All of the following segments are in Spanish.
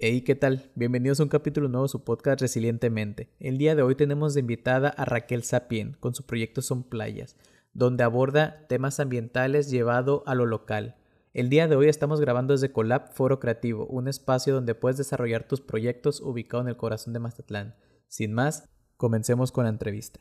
Hey, ¿qué tal? Bienvenidos a un capítulo nuevo de su podcast Resilientemente. El día de hoy tenemos de invitada a Raquel Sapien con su proyecto Son Playas, donde aborda temas ambientales llevado a lo local. El día de hoy estamos grabando desde Colab Foro Creativo, un espacio donde puedes desarrollar tus proyectos ubicado en el corazón de Mazatlán. Sin más, comencemos con la entrevista.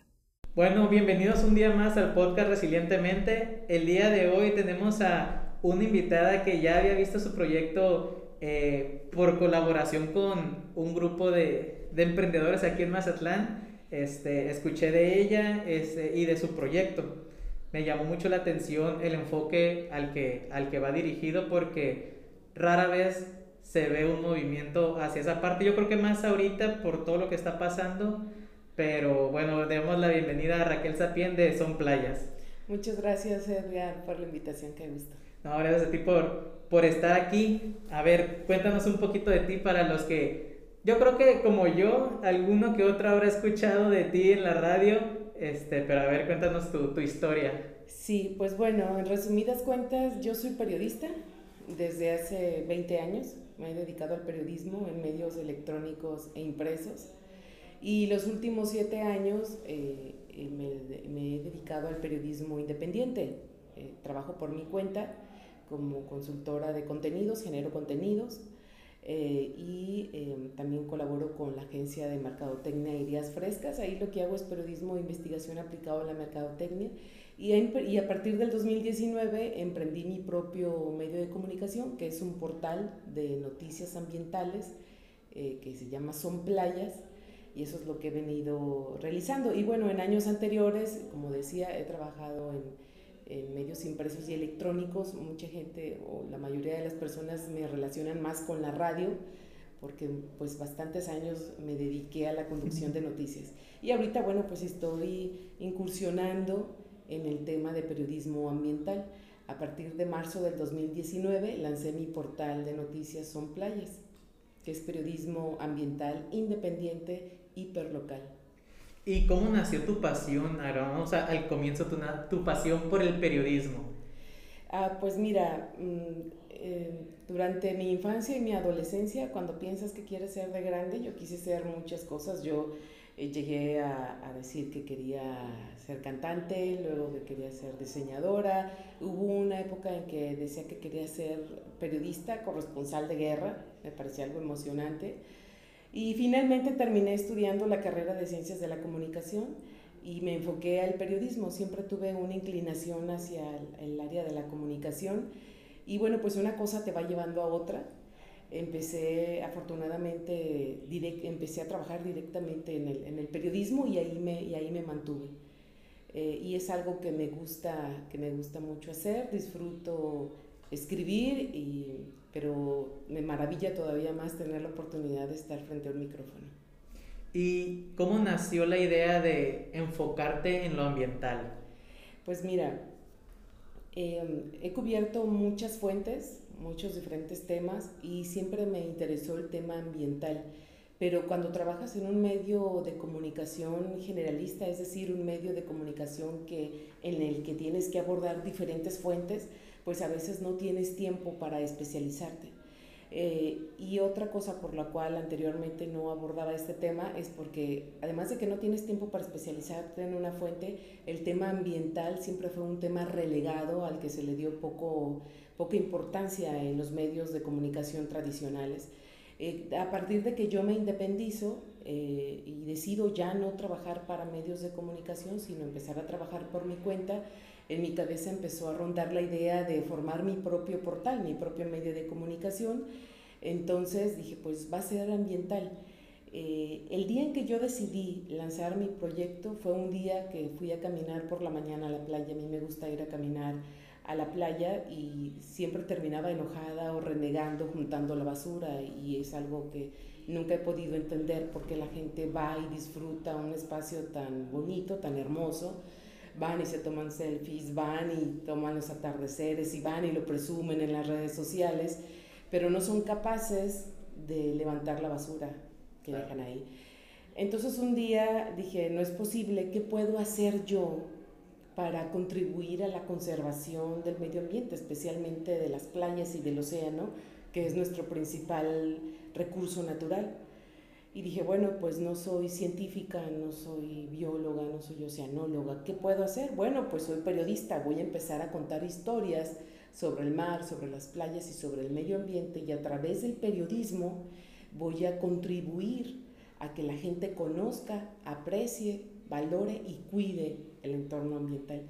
Bueno, bienvenidos un día más al podcast Resilientemente. El día de hoy tenemos a una invitada que ya había visto su proyecto eh, por colaboración con un grupo de, de, emprendedores aquí en Mazatlán. Este, escuché de ella este, y de su proyecto. Me llamó mucho la atención el enfoque al que, al que va dirigido porque rara vez se ve un movimiento hacia esa parte. Yo creo que más ahorita por todo lo que está pasando. Pero bueno, demos la bienvenida a Raquel Sapien de Son Playas. Muchas gracias, Edgar, por la invitación que he visto. No, gracias a ti por, por estar aquí. A ver, cuéntanos un poquito de ti para los que, yo creo que como yo, alguno que otro habrá escuchado de ti en la radio, este, pero a ver, cuéntanos tu, tu historia. Sí, pues bueno, en resumidas cuentas, yo soy periodista desde hace 20 años. Me he dedicado al periodismo en medios electrónicos e impresos. Y los últimos siete años eh, me, me, he dedicado al periodismo independiente. Eh, trabajo por mi cuenta como consultora de contenidos, genero contenidos eh, y eh, también colaboro con la agencia de mercadotecnia Ideas Frescas. Ahí lo que hago es periodismo de investigación aplicado a la mercadotecnia y, y a partir del 2019 emprendí mi propio medio de comunicación que es un portal de noticias ambientales eh, que se llama Son Playas y eso es lo que he venido realizando. Y bueno, en años anteriores, como decía, he trabajado en en medios impresos y electrónicos, mucha gente o la mayoría de las personas me relacionan más con la radio porque pues bastantes años me dediqué a la conducción de noticias. Y ahorita, bueno, pues estoy incursionando en el tema de periodismo ambiental. A partir de marzo del 2019 lancé mi portal de noticias Son Playas, que es periodismo ambiental independiente hiperlocal. ¿Y cómo nació tu pasión? Ahora vamos al comienzo, tu, tu pasión por el periodismo. Ah, pues mira, mm, eh, durante mi infancia y mi adolescencia, cuando piensas que quieres ser de grande, yo quise ser muchas cosas. Yo eh, llegué a, a, decir que quería ser cantante, luego que quería ser diseñadora. Hubo una época en que decía que quería ser periodista, corresponsal de guerra, me parecía algo emocionante. Y finalmente terminé estudiando la carrera de Ciencias de la Comunicación y me enfoqué al periodismo. Siempre tuve una inclinación hacia el, área de la comunicación y bueno, pues una cosa te va llevando a otra. Empecé, afortunadamente, direct, empecé a trabajar directamente en el, en el periodismo y ahí me, y ahí me mantuve. Eh, y es algo que me, gusta, que me gusta mucho hacer, disfruto escribir y pero me maravilla todavía más tener la oportunidad de estar frente a un micrófono. ¿Y cómo nació la idea de enfocarte en lo ambiental? Pues mira, em, he cubierto muchas fuentes, muchos diferentes temas y siempre me interesó el tema ambiental. Pero cuando trabajas en un medio de comunicación generalista, es decir, un medio de comunicación que, en el que tienes que abordar diferentes fuentes, pues a veces no tienes tiempo para especializarte. Eh, y otra cosa por la cual anteriormente no abordaba este tema es porque además de que no tienes tiempo para especializarte en una fuente, el tema ambiental siempre fue un tema relegado al que se le dio poco, poca importancia en los medios de comunicación tradicionales. Eh, a partir de que yo me independizo eh, y decido ya no trabajar para medios de comunicación, sino empezar a trabajar por mi cuenta, en mi cabeza empezó a rondar la idea de formar mi propio portal, mi propio medio de comunicación. Entonces dije, pues va a ser ambiental. Eh, el día en que yo decidí lanzar mi proyecto fue un día que fui a caminar por la mañana a la playa. A mí me gusta ir a caminar a la playa y siempre terminaba enojada o renegando, juntando la basura y es algo que nunca he podido entender porque la gente va y disfruta un espacio tan bonito, tan hermoso van y se toman selfies, van y toman los atardeceres y van y lo presumen en las redes sociales, pero no son capaces de levantar la basura que dejan ahí. Entonces un día dije, no es posible, ¿qué puedo hacer yo para contribuir a la conservación del medio ambiente, especialmente de las playas y del océano, que es nuestro principal recurso natural. Y dije, bueno, pues no soy científica, no soy bióloga, no soy oceanóloga, ¿qué puedo hacer? Bueno, pues soy periodista, voy a empezar a contar historias sobre el mar, sobre las playas y sobre el medio ambiente y a través del periodismo voy a contribuir a que la gente conozca, aprecie, valore y cuide el entorno ambiental.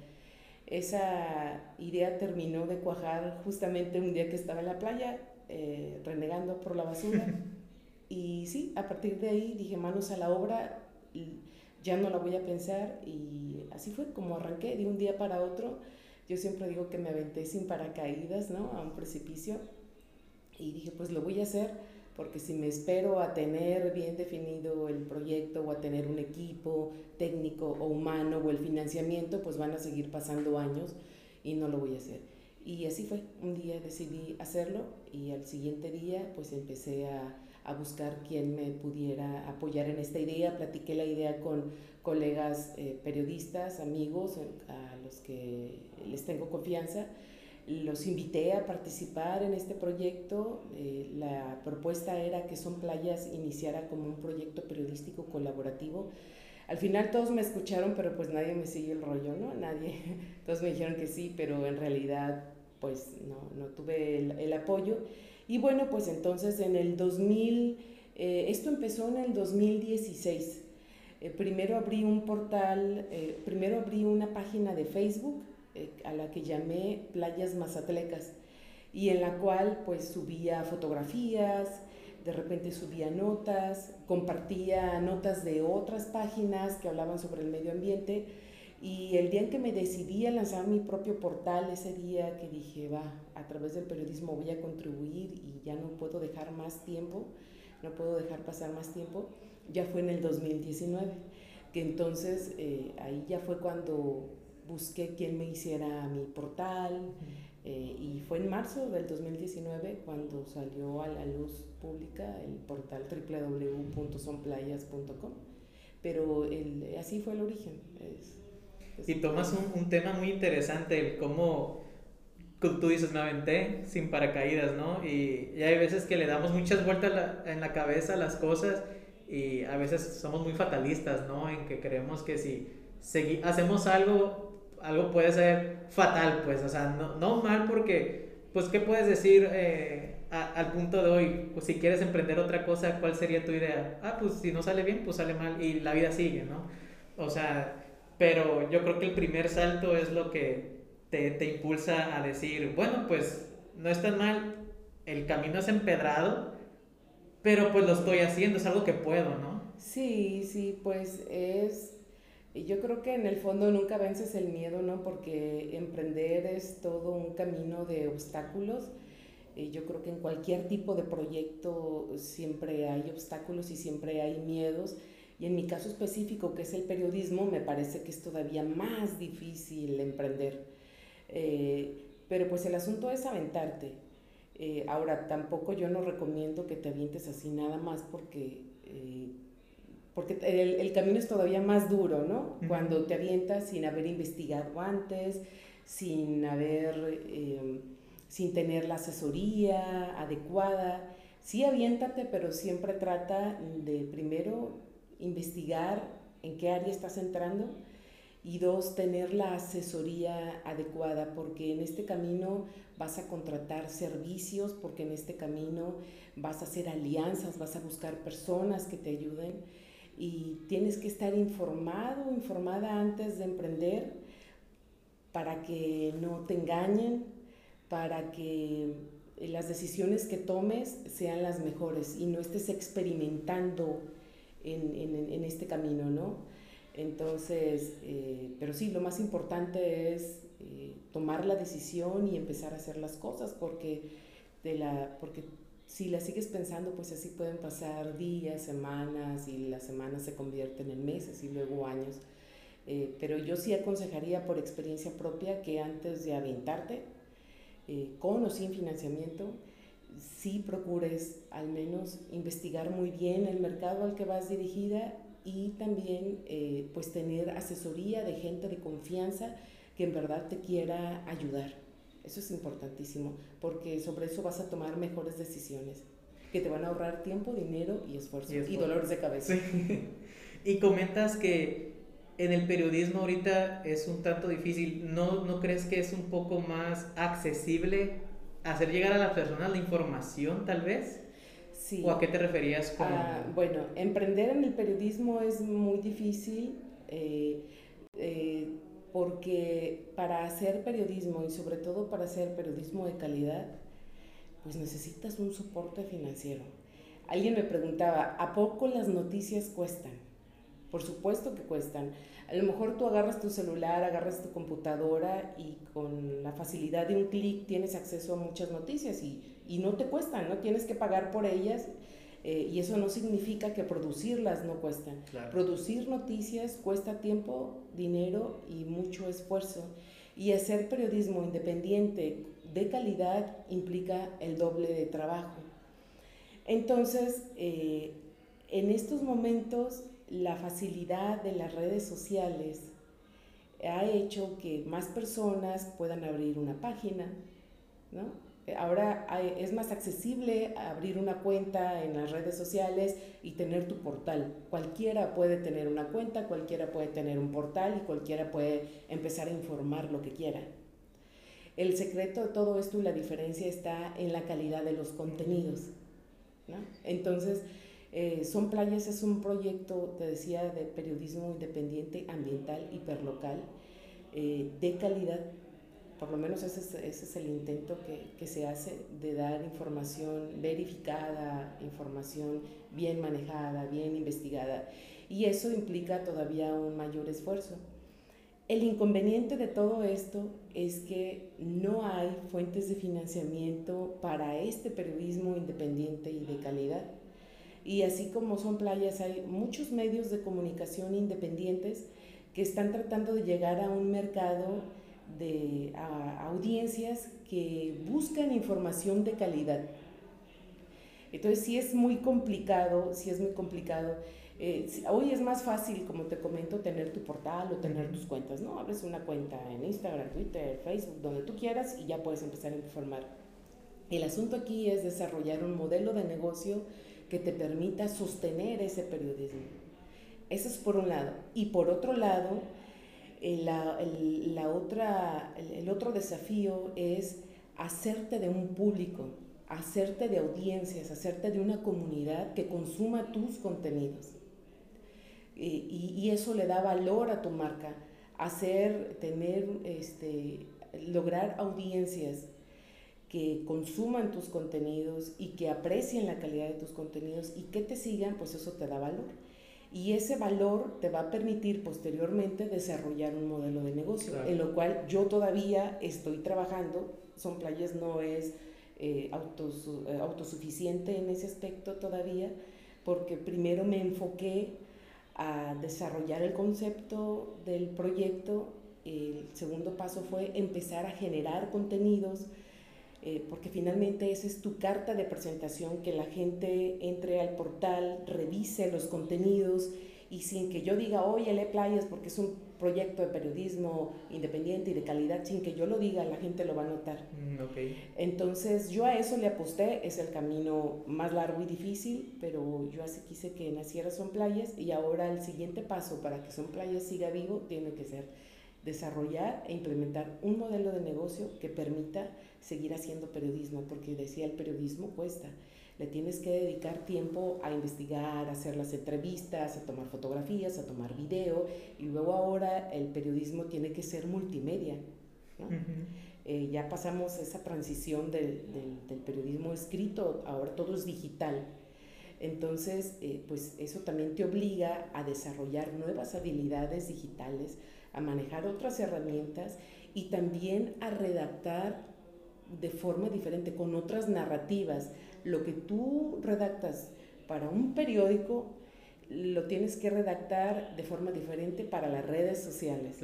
Esa idea terminó de cuajar justamente un día que estaba en la playa, eh, renegando por la basura. y sí, a partir de ahí dije manos a la obra, ya no la voy a pensar y así fue como arranqué de un día para otro. Yo siempre digo que me aventé sin paracaídas, ¿no? A un precipicio y dije, pues lo voy a hacer porque si me espero a tener bien definido el proyecto o a tener un equipo técnico o humano o el financiamiento, pues van a seguir pasando años y no lo voy a hacer. Y así fue, un día decidí hacerlo y al siguiente día pues empecé a, a buscar quién me pudiera apoyar en esta idea, platiqué la idea con colegas eh, periodistas, amigos a los que les tengo confianza los invité a participar en este proyecto. Eh, la propuesta era que Son Playas iniciara como un proyecto periodístico colaborativo. Al final todos me escucharon, pero pues nadie me siguió el rollo, ¿no? Nadie, todos me dijeron que sí, pero en realidad pues no, no tuve el, apoyo. Y bueno, pues entonces en el 2000, eh, esto empezó en el 2016. Eh, primero abrí un portal, primero abrí una página de Facebook eh, a la que llamé Playas Mazatlecas y en la cual pues subía fotografías, de repente subía notas, compartía notas de otras páginas que hablaban sobre el medio ambiente y el día en que me decidí a lanzar mi propio portal, ese día que dije, va, a través del periodismo voy a contribuir y ya no puedo dejar más tiempo, no puedo dejar pasar más tiempo, ya fue en el 2019, que entonces eh, ahí ya fue cuando busqué quién me hiciera mi portal eh, y fue en marzo del 2019 cuando salió a la luz pública el portal www.sonplayas.com. Pero el, así fue el origen. Y tomas un, un, tema muy interesante, cómo tú dices, me aventé sin paracaídas, ¿no? Y, y hay veces que le damos muchas vueltas en la cabeza a las cosas y a veces somos muy fatalistas, ¿no? En que creemos que si hacemos algo algo puede ser fatal, pues, o sea, no, no mal porque, pues, ¿qué puedes decir eh, al punto de hoy? Pues, si quieres emprender otra cosa, ¿cuál sería tu idea? Ah, pues, si no sale bien, pues sale mal y la vida sigue, ¿no? O sea, pero yo creo que el primer salto es lo que te, te impulsa a decir, bueno, pues, no es tan mal, el camino es empedrado, pero pues lo estoy haciendo, es algo que puedo, ¿no? Sí, sí, pues es yo creo que en el fondo nunca vences el miedo, ¿no? Porque emprender es todo un camino de obstáculos. Yo creo que en cualquier tipo de proyecto siempre hay obstáculos y siempre hay miedos. Y en mi caso específico, que es el periodismo, me parece que es todavía más difícil emprender. Eh, pero pues el asunto es aventarte. Eh, ahora, tampoco yo no recomiendo que te avientes así nada más porque eh, porque el, camino es todavía más duro, ¿no? Cuando te avientas sin haber investigado antes, sin haber, eh, sin tener la asesoría adecuada. Sí, aviéntate, pero siempre trata de primero investigar en qué área estás entrando y dos, tener la asesoría adecuada, porque en este camino vas a contratar servicios, porque en este camino vas a hacer alianzas, vas a buscar personas que te ayuden y tienes que estar informado, informada antes de emprender para que no te engañen, para que las decisiones que tomes sean las mejores y no estés experimentando en, este camino, ¿no? Entonces, eh, pero sí, lo más importante es eh, tomar la decisión y empezar a hacer las cosas porque, de la, porque si la sigues pensando, pues así pueden pasar días, semanas y las semanas se convierten en meses y luego años. Eh, pero yo sí aconsejaría por experiencia propia que antes de aventarte, eh, con o sin financiamiento, sí procures al menos investigar muy bien el mercado al que vas dirigida y también eh, pues tener asesoría de gente de confianza que en verdad te quiera ayudar. Eso es importantísimo, porque sobre eso vas a tomar mejores decisiones. que te van a ahorrar tiempo, dinero y esfuerzo y, dolores de cabeza. y comentas que en el periodismo ahorita es un tanto difícil. ¿No, ¿No crees que es un poco más accesible hacer llegar a las personas la información tal vez? Sí. ¿O a qué te referías con...? Ah, bueno, emprender en el periodismo es muy difícil eh, eh, porque para hacer periodismo y sobre todo para hacer periodismo de calidad, pues necesitas un soporte financiero. Alguien me preguntaba, ¿a poco las noticias cuestan? Por supuesto que cuestan. A lo mejor tú agarras tu celular, agarras tu computadora y con la facilidad de un clic tienes acceso a muchas noticias y, y, no te cuestan, no tienes que pagar por ellas eh, y eso no significa que producirlas no cuestan. Producir noticias cuesta tiempo, dinero y mucho esfuerzo y hacer periodismo independiente de calidad implica el doble de trabajo. Entonces, eh, en estos momentos la facilidad de las redes sociales ha hecho que más personas puedan abrir una página, ¿no? Ahora es más accesible abrir una cuenta en las redes sociales y tener tu portal. Cualquiera puede tener una cuenta, cualquiera puede tener un portal y cualquiera puede empezar a informar lo que quiera. El secreto de todo esto y la diferencia está en la calidad de los contenidos. ¿no? Entonces, eh, Son Playas es un proyecto, te decía, de periodismo independiente, ambiental, hiperlocal, eh, de calidad. Por lo menos ese es, ese es el intento que, que, se hace de dar información verificada, información bien manejada, bien investigada. Y eso implica todavía un mayor esfuerzo. El inconveniente de todo esto es que no hay fuentes de financiamiento para este periodismo independiente y de calidad. Y así como son playas, hay muchos medios de comunicación independientes que están tratando de llegar a un mercado de audiencias que buscan información de calidad. Entonces sí es muy complicado, sí es muy complicado. Eh, hoy es más fácil, como te comento, tener tu portal o tener tus cuentas, ¿no? Abres una cuenta en Instagram, Twitter, Facebook, donde tú quieras y ya puedes empezar a informar. El asunto aquí es desarrollar un modelo de negocio que te permita sostener ese periodismo. Eso es por un lado. Y por otro lado, la, el, la otra, el, otro desafío es hacerte de un público, hacerte de audiencias, hacerte de una comunidad que consuma tus contenidos. Y, y, eso le da valor a tu marca, hacer, tener, este, lograr audiencias que consuman tus contenidos y que aprecien la calidad de tus contenidos y que te sigan, pues eso te da valor. Y ese valor te va a permitir posteriormente desarrollar un modelo de negocio, en lo cual yo todavía estoy trabajando. Son Playas no es eh, eh, autosuficiente en ese aspecto todavía, porque primero me enfoqué a desarrollar el concepto del proyecto. El segundo paso fue empezar a generar contenidos eh, porque finalmente esa es tu carta de presentación, que la gente entre al portal, revise los contenidos y sin que yo diga, oye, lee playas porque es un proyecto de periodismo independiente y de calidad, sin que yo lo diga, la gente lo va a notar. Mm, Entonces yo a eso le aposté, es el camino más largo y difícil, pero yo así quise que naciera Son Playas y ahora el siguiente paso para que Son Playas siga vivo tiene que ser desarrollar e implementar un modelo de negocio que permita seguir haciendo periodismo, porque decía el periodismo cuesta. Le tienes que dedicar tiempo a investigar, a hacer las entrevistas, a tomar fotografías, a tomar video, y luego ahora el periodismo tiene que ser multimedia. Eh, ya pasamos esa transición del, del, periodismo escrito, ahora todo es digital. Entonces, eh, pues eso también te obliga a desarrollar nuevas habilidades digitales, a manejar otras herramientas y también a redactar de forma diferente, con otras narrativas. Lo que tú redactas para un periódico, lo tienes que redactar de forma diferente para las redes sociales.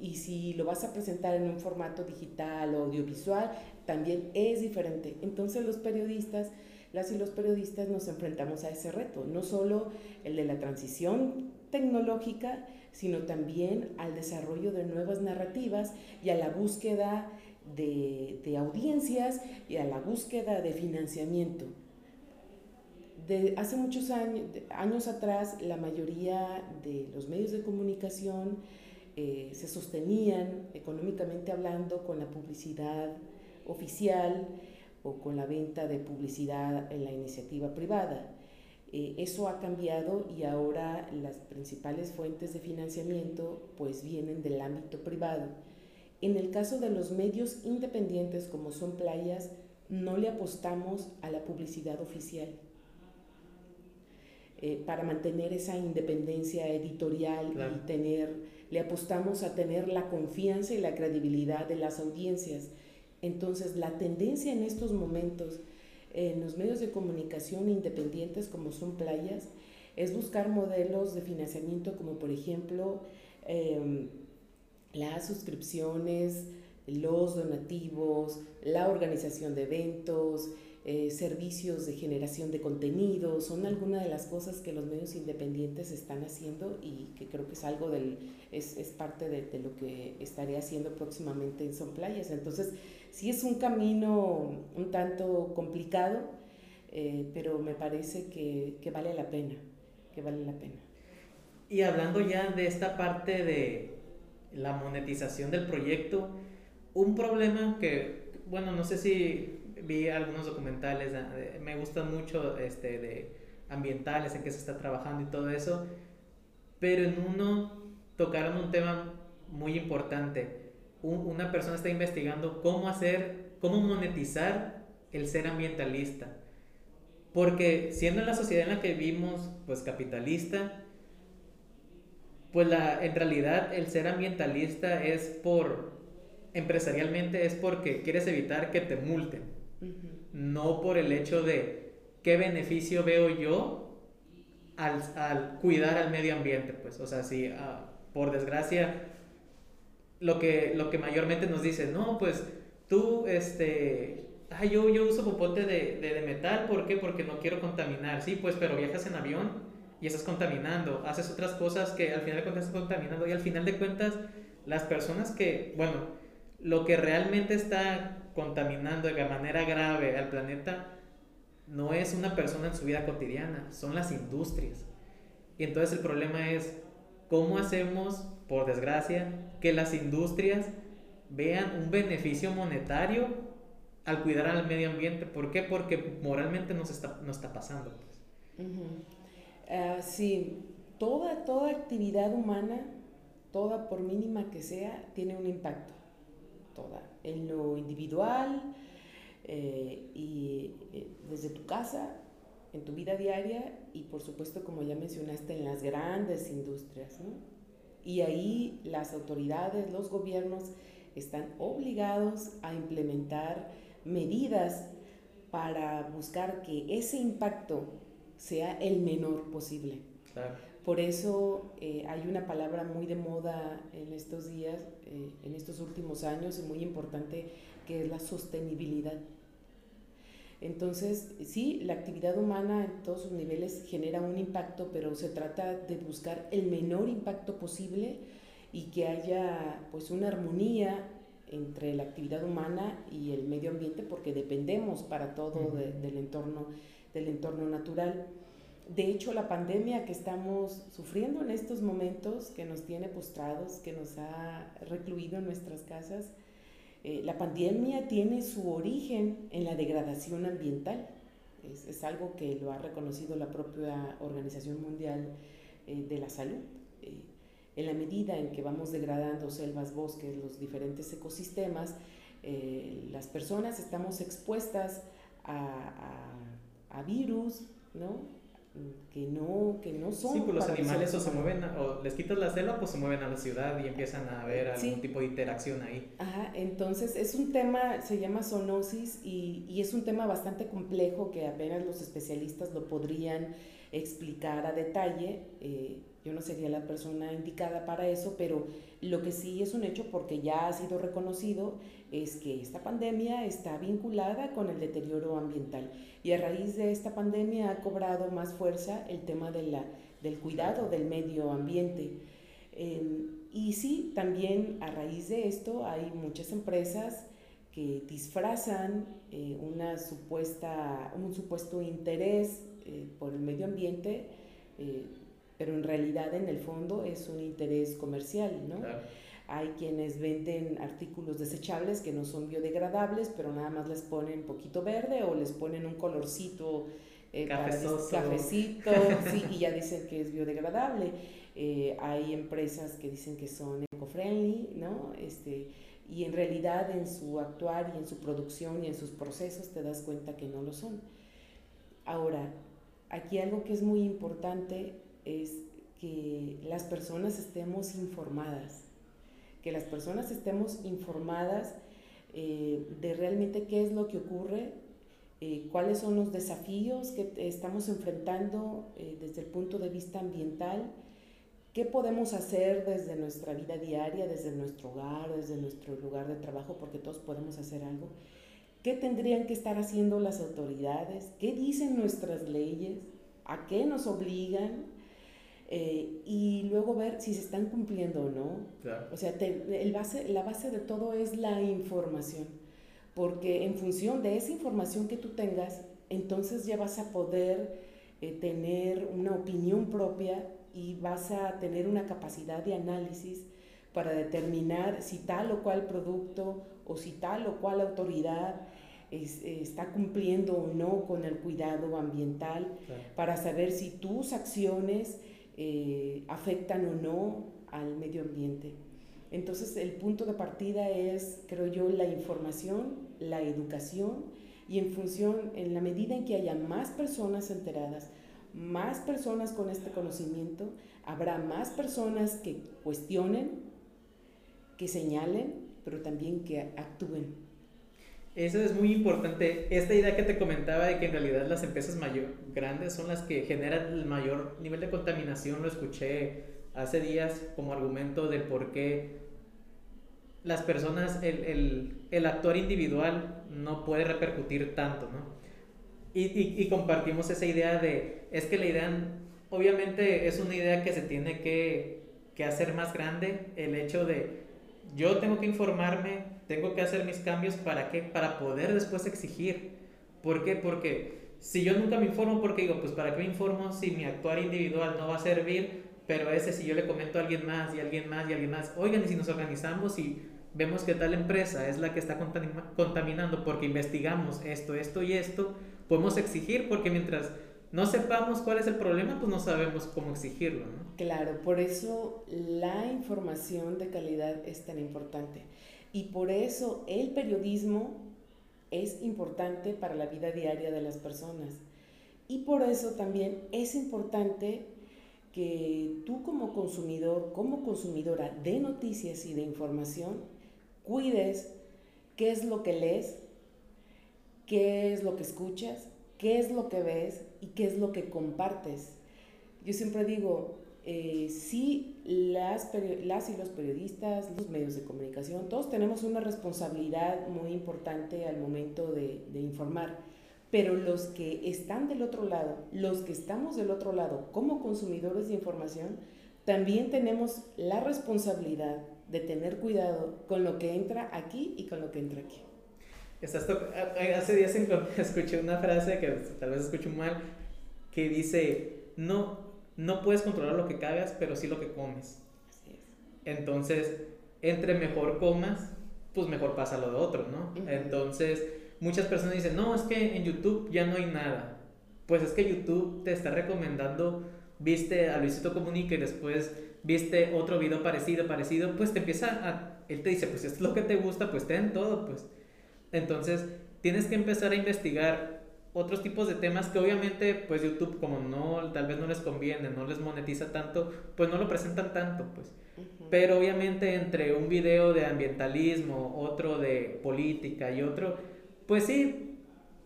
Y si lo vas a presentar en un formato digital o audiovisual, también es diferente. Entonces los periodistas, las y los periodistas nos enfrentamos a ese reto, no solo el de la transición tecnológica, sino también al desarrollo de nuevas narrativas y a la búsqueda de, audiencias y a la búsqueda de financiamiento. de hace muchos años, años atrás, la mayoría de los medios de comunicación eh, se sostenían económicamente hablando con la publicidad oficial o con la venta de publicidad en la iniciativa privada. Eh, eso ha cambiado y ahora las principales fuentes de financiamiento pues vienen del ámbito privado. En el caso de los medios independientes como son playas, no le apostamos a la publicidad oficial. Eh, para mantener esa independencia editorial y tener, le apostamos a tener la confianza y la credibilidad de las audiencias. Entonces, la tendencia en estos momentos en los medios de comunicación independientes como son playas es buscar modelos de financiamiento como por ejemplo em, las suscripciones, los donativos, la organización de eventos, eh, servicios de generación de contenido, son algunas de las cosas que los medios independientes están haciendo y que creo que es algo del, es, es parte de, de, lo que estaré haciendo próximamente en Son Playas. Entonces, sí es un camino un tanto complicado, eh, pero me parece que, que vale la pena, que vale la pena. Y hablando ya de esta parte de la monetización del proyecto, un problema que, bueno, no sé si vi algunos documentales, eh, me gustan mucho este, de ambientales, en que se está trabajando y todo eso, pero en uno tocaron un tema muy importante. Una persona está investigando cómo hacer, cómo monetizar el ser ambientalista. Porque siendo en la sociedad en la que vivimos, pues capitalista, pues la, en realidad el ser ambientalista es por, empresarialmente es porque quieres evitar que te multen. No por el hecho de qué beneficio veo yo al, cuidar al medio ambiente, pues, o sea, si ah, por desgracia lo que, lo que mayormente nos dicen, no, pues tú, este, yo, yo uso popote de, de, metal, ¿por qué? Porque no quiero contaminar, sí, pues, pero viajas en avión y estás contaminando, haces otras cosas que al final de cuentas estás contaminando y al final de cuentas las personas que, bueno, lo que realmente está contaminando de manera grave al planeta no es una persona en su vida cotidiana, son las industrias. Y entonces el problema es cómo hacemos, por desgracia, que las industrias vean un beneficio monetario al cuidar al medio ambiente. ¿Por qué? Porque moralmente nos está, no está pasando. Pues. Ah, sí, toda, toda actividad humana, toda por mínima que sea, tiene un impacto. Toda en lo individual eh, y eh, desde tu casa, en tu vida diaria y por supuesto, como ya mencionaste, en las grandes industrias. Y ahí las autoridades, los gobiernos están obligados a implementar medidas para buscar que ese impacto sea el menor posible. Por eso eh, hay una palabra muy de moda en estos días, eh, en estos últimos años, y muy importante, que es la sostenibilidad. Entonces, sí, la actividad humana en todos sus niveles genera un impacto, pero se trata de buscar el menor impacto posible y que haya pues una armonía entre la actividad humana y el medio ambiente, porque dependemos para todo del, entorno, del entorno natural. De hecho, la pandemia que estamos sufriendo en estos momentos, que nos tiene postrados, que nos ha recluido en nuestras casas, eh, la pandemia tiene su origen en la degradación ambiental. Es, algo que lo ha reconocido la propia Organización Mundial eh, de la Salud. Eh, en la medida en que vamos degradando selvas, bosques, los diferentes ecosistemas, las personas estamos expuestas a, a, a virus, ¿no? Que no, que no son. Sí, pues los animales o se mueven, o les quitas la selva, pues se mueven a la ciudad y empiezan a ver algún tipo de interacción ahí. Ajá, entonces es un tema, se llama zoonosis y, y, es un tema bastante complejo que apenas los especialistas lo podrían explicar a detalle. Eh, yo no sería la persona indicada para eso, pero lo que sí es un hecho porque ya ha sido reconocido es que esta pandemia está vinculada con el deterioro ambiental y a raíz de esta pandemia ha cobrado más fuerza el tema de la, del cuidado del medio ambiente. Em, y sí, también a raíz de esto hay muchas empresas que disfrazan eh, una supuesta, un supuesto interés eh, por el medio ambiente, eh, pero en realidad en el fondo es un interés comercial, ¿no? Hay quienes venden artículos desechables que no son biodegradables, pero nada más les ponen poquito verde o les ponen un colorcito eh, cafecito, sí, y ya dicen que es biodegradable. Eh, hay empresas que dicen que son eco-friendly, ¿no? Este, y en realidad en su actuar y en su producción y en sus procesos te das cuenta que no lo son. Ahora, aquí algo que es muy importante es que las personas estemos informadas, que las personas estemos informadas eh, de realmente qué es lo que ocurre eh, cuáles son los desafíos que estamos enfrentando eh, desde el punto de vista ambiental, qué podemos hacer desde nuestra vida diaria, desde nuestro hogar, desde nuestro lugar de trabajo, porque todos podemos hacer algo, qué tendrían que estar haciendo las autoridades, qué dicen nuestras leyes, a qué nos obligan, eh, y luego ver si se están cumpliendo o no. O sea, el base, la base de todo es la información porque en función de esa información que tú tengas, entonces ya vas a poder eh, tener una opinión propia y vas a tener una capacidad de análisis para determinar si tal o cual producto o si tal o cual autoridad está cumpliendo o no con el cuidado ambiental, para saber si tus acciones eh, afectan o no al medio ambiente. Entonces el punto de partida es, creo yo, la información la educación y en función, en la medida en que haya más personas enteradas, más personas con este conocimiento, habrá más personas que cuestionen, que señalen, pero también que actúen. Eso es muy importante. Esta idea que te comentaba de que en realidad las empresas mayor, grandes son las que generan el mayor nivel de contaminación, lo escuché hace días como argumento del por qué las personas, el, el, el, actuar individual no puede repercutir tanto, ¿no? Y, y, y, compartimos esa idea de, es que la idea, obviamente es una idea que se tiene que, que hacer más grande, el hecho de, yo tengo que informarme, tengo que hacer mis cambios, ¿para qué? Para poder después exigir. ¿Por qué? Porque si yo nunca me informo, porque digo, pues ¿para qué me informo si mi actuar individual no va a servir? Pero ese si yo le comento a alguien más y a alguien más y a alguien más, oigan, y si nos organizamos y vemos que tal empresa es la que está contaminando porque investigamos esto, esto y esto, podemos exigir porque mientras no sepamos cuál es el problema, pues no sabemos cómo exigirlo. ¿no? Claro, por eso la información de calidad es tan importante. Y por eso el periodismo es importante para la vida diaria de las personas. Y por eso también es importante que tú como consumidor, como consumidora de noticias y de información, cuides qué es lo que lees, qué es lo que escuchas, qué es lo que ves y qué es lo que compartes. Yo siempre digo, eh, si las, las y los periodistas, los medios de comunicación, todos tenemos una responsabilidad muy importante al momento de, de informar, pero los que están del otro lado, los que estamos del otro lado como consumidores de información, también tenemos la responsabilidad de tener cuidado con lo que entra aquí y con lo que entra aquí. hace días escuché una frase que tal vez escucho mal, que dice, no, no puedes controlar lo que cagas, pero sí lo que comes. Así es. Entonces, entre mejor comas, pues mejor pasa lo de otro, ¿no? Entonces, muchas personas dicen, no, es que en YouTube ya no hay nada. Pues es que YouTube te está recomendando, viste a Luisito Comunica y después viste otro video parecido, parecido, pues te empieza a, él te dice, pues esto es lo que te gusta, pues ten todo, pues. Entonces, tienes que empezar a investigar otros tipos de temas que obviamente, pues YouTube como no, tal vez no les conviene, no les monetiza tanto, pues no lo presentan tanto, pues. Pero obviamente entre un video de ambientalismo, otro de política y otro, pues sí,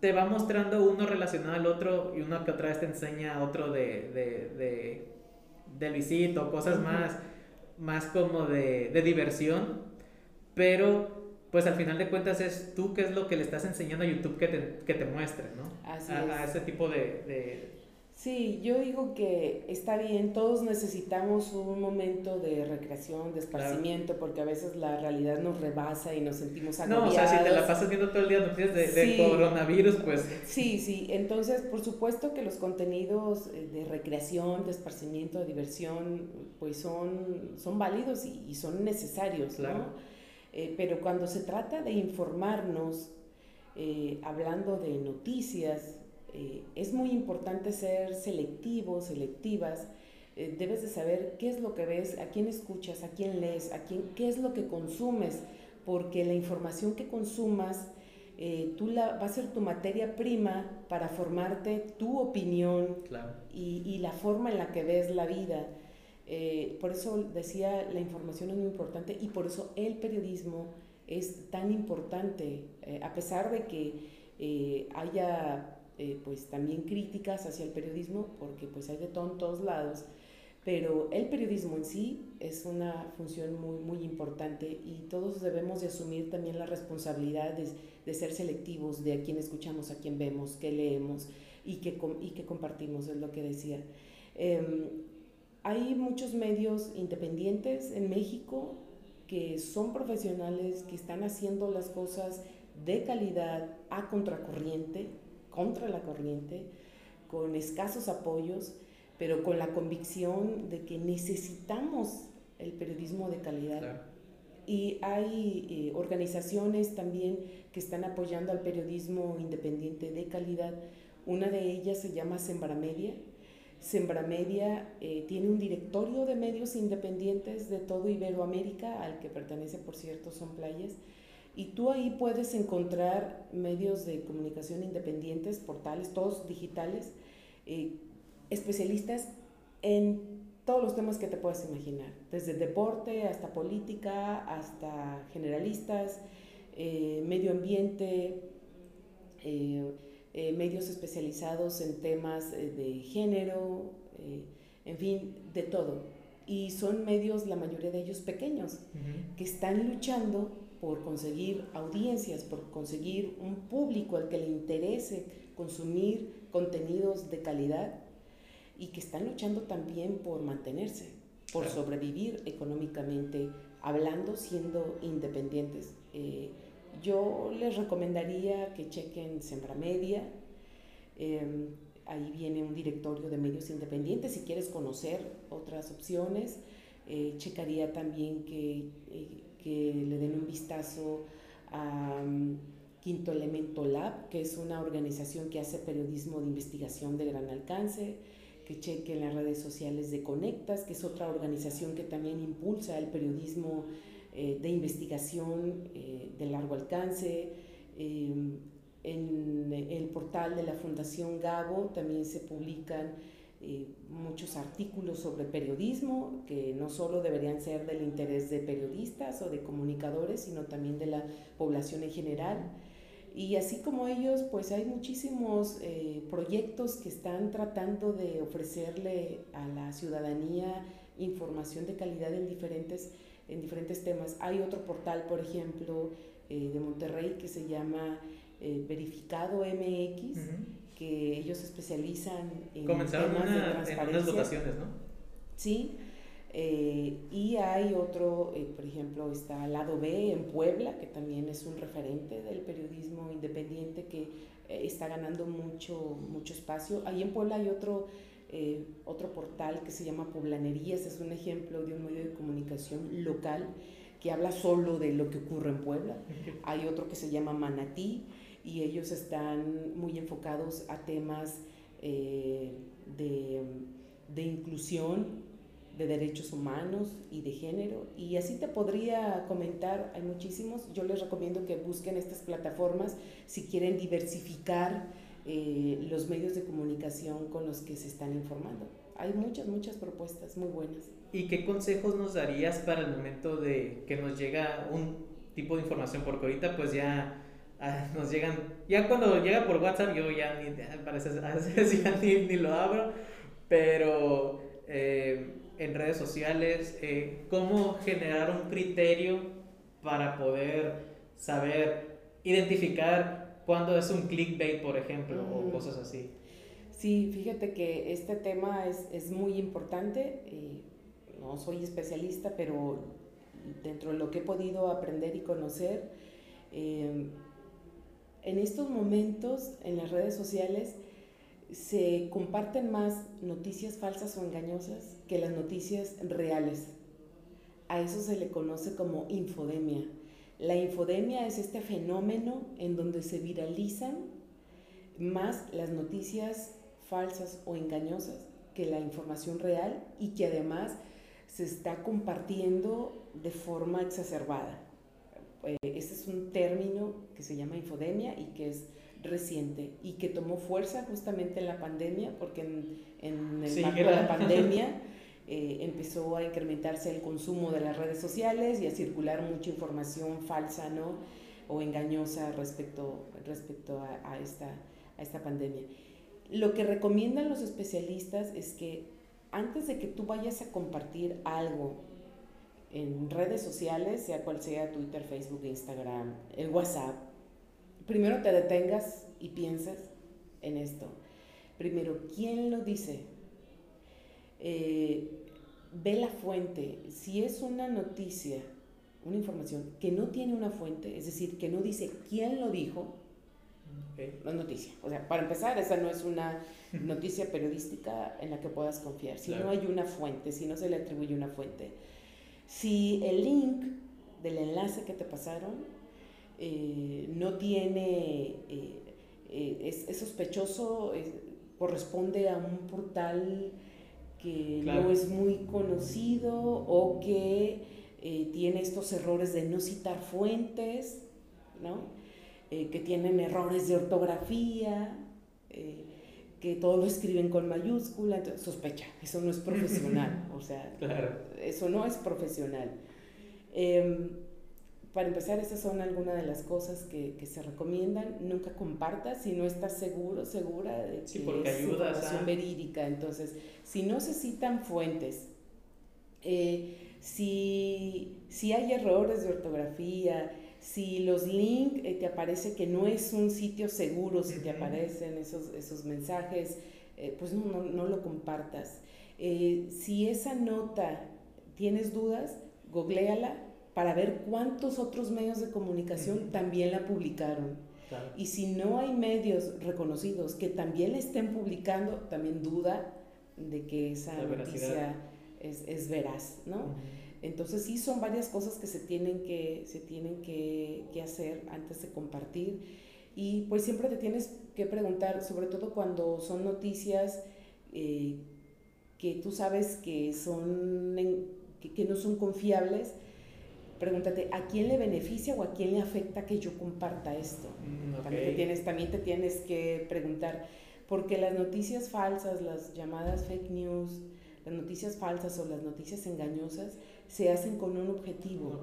te va mostrando uno relacionado al otro y uno que otra vez te enseña otro de, de, de de Luisito, cosas más, más como de, de, diversión, pero pues al final de cuentas es tú qué es lo que le estás enseñando a YouTube que te, que te muestre, ¿no? Así a, ese tipo de, de, Sí, yo digo que está bien, todos necesitamos un momento de recreación, de esparcimiento, porque a veces la realidad nos rebasa y nos sentimos agobiados. No, o sea, si te la pasas viendo todo el día noticias de, de coronavirus, pues... Sí, sí, entonces por supuesto que los contenidos eh, de recreación, de esparcimiento, de diversión, pues son, son válidos y, son necesarios, ¿no? Eh, pero cuando se trata de informarnos, eh, hablando de noticias, eh, es muy importante ser selectivos, selectivas. Eh, debes de saber qué es lo que ves, a quién escuchas, a quién lees, a quién, qué es lo que consumes, porque la información que consumas eh, tú la, va a ser tu materia prima para formarte tu opinión y, y, la forma en la que ves la vida. Por eso decía, la información es muy importante y por eso el periodismo es tan importante, a pesar de que haya eh, pues también críticas hacia el periodismo, porque pues hay de todo en todos lados, pero el periodismo en sí es una función muy, muy importante y todos debemos de asumir también la responsabilidad de, ser selectivos de a quién escuchamos, a quién vemos, qué leemos y qué, y qué compartimos, es lo que decía. Em, hay muchos medios independientes en México que son profesionales, que están haciendo las cosas de calidad a contracorriente, contra la corriente, con escasos apoyos, pero con la convicción de que necesitamos el periodismo de calidad. Y hay eh, organizaciones también que están apoyando al periodismo independiente de calidad. Una de ellas se llama Sembramedia. Sembramedia eh, tiene un directorio de medios independientes de todo Iberoamérica, al que pertenece, por cierto, son playas. Y tú ahí puedes encontrar medios de comunicación independientes, portales, todos digitales, eh, especialistas en todos los temas que te puedas imaginar, desde deporte hasta política, hasta generalistas, eh, medio ambiente, medios especializados en temas de género, en fin, de todo. Y son medios, la mayoría de ellos pequeños, que están luchando por conseguir audiencias, por conseguir un público al que le interese consumir contenidos de calidad y que están luchando también por mantenerse, por sobrevivir económicamente, hablando, siendo independientes. Eh, yo les recomendaría que chequen Sembra Media. Em, ahí viene un directorio de medios independientes. Si quieres conocer otras opciones, eh, checaría también que eh, que le den un vistazo a um, Quinto Elemento Lab, que es una organización que hace periodismo de investigación de gran alcance, que chequen las redes sociales de Conectas, que es otra organización que también impulsa el periodismo eh, de investigación eh, de largo alcance. Eh, en el portal de la Fundación Gabo también se publican eh, muchos artículos sobre periodismo que no solo deberían ser del interés de periodistas o de comunicadores, sino también de la población en general. Y así como ellos, pues hay muchísimos proyectos que están tratando de ofrecerle a la ciudadanía información de calidad en diferentes, en diferentes temas. Hay otro portal, por ejemplo, eh, de Monterrey que se llama Verificado MX que ellos se especializan en Comenzaron temas de transparencia. En unas votaciones, ¿no? Sí. Eh, y hay otro, eh, por ejemplo, está Lado B en Puebla, que también es un referente del periodismo independiente que eh, está ganando mucho, mucho espacio. Ahí en Puebla hay otro, otro portal que se llama Poblanerías, es un ejemplo de un medio de comunicación local que habla solo de lo que ocurre en Puebla. Hay otro que se llama Manatí, y ellos están muy enfocados a temas eh, de, de, inclusión, de derechos humanos y de género. Y así te podría comentar, hay muchísimos, yo les recomiendo que busquen estas plataformas si quieren diversificar eh, los medios de comunicación con los que se están informando. Hay muchas, muchas propuestas muy buenas. ¿Y qué consejos nos darías para el momento de que nos llega un tipo de información? Porque ahorita pues ya Ah, nos llegan, ya cuando llega por WhatsApp yo ya ni, ya ni, ni lo abro, pero eh, en redes sociales, eh, cómo generar un criterio para poder saber identificar cuándo es un clickbait, por ejemplo, o cosas así. Sí, fíjate que este tema es, es muy importante. Eh, no soy especialista, pero dentro de lo que he podido aprender y conocer, eh, en estos momentos en las redes sociales se comparten más noticias falsas o engañosas que las noticias reales. A eso se le conoce como infodemia. La infodemia es este fenómeno en donde se viralizan más las noticias falsas o engañosas que la información real y que además se está compartiendo de forma exacerbada. este es un término que se llama infodemia y que es reciente y que tomó fuerza justamente en la pandemia, porque en, en el marco de la pandemia eh, empezó a incrementarse el consumo de las redes sociales y a circular mucha información falsa ¿no? o engañosa respecto, respecto a, a, esta, a esta pandemia. Lo que recomiendan los especialistas es que antes de que tú vayas a compartir algo en redes sociales, sea cual sea Twitter, Facebook, Instagram, el WhatsApp, primero te detengas y piensas en esto. Primero, ¿quién lo dice? Eh, ve la fuente. Si es una noticia, una información que no tiene una fuente, es decir, que no dice quién lo dijo, no es noticia. O sea, para empezar, esa no es una noticia periodística en la que puedas confiar. Si no hay una fuente, si no se le atribuye una fuente. Si el link del enlace que te pasaron eh, no tiene, eh, eh, es, sospechoso, corresponde a un portal que no es muy conocido o que tiene estos errores de no citar fuentes, ¿no? Eh, que tienen errores de ortografía, eh, que todo lo escriben con mayúscula, entonces sospecha, eso no es profesional, o sea, eso no es profesional. Em, para empezar, esas son algunas de las cosas que, que, se recomiendan. Nunca compartas si no estás seguro, segura de que sí, porque es información verídica. Entonces, si no se citan fuentes, eh, si, si hay errores de ortografía, si los links eh, te aparece que no es un sitio seguro, si te aparecen esos, esos mensajes, eh, pues no, no, lo compartas. Si esa nota tienes dudas, googleala para ver cuántos otros medios de comunicación también la publicaron. Y si no hay medios reconocidos que también la estén publicando, también duda de que esa noticia es, es, veraz, ¿no? Entonces sí son varias cosas que se tienen que, se tienen que, que hacer antes de compartir. Y pues siempre te tienes que preguntar, sobre todo cuando son noticias eh, que tú sabes que, son que, no son confiables, pregúntate, ¿a quién le beneficia o a quién le afecta que yo comparta esto? Mm, también, te tienes, también te tienes que preguntar, porque las noticias falsas, las llamadas fake news, las noticias falsas o las noticias engañosas, se hacen con un objetivo,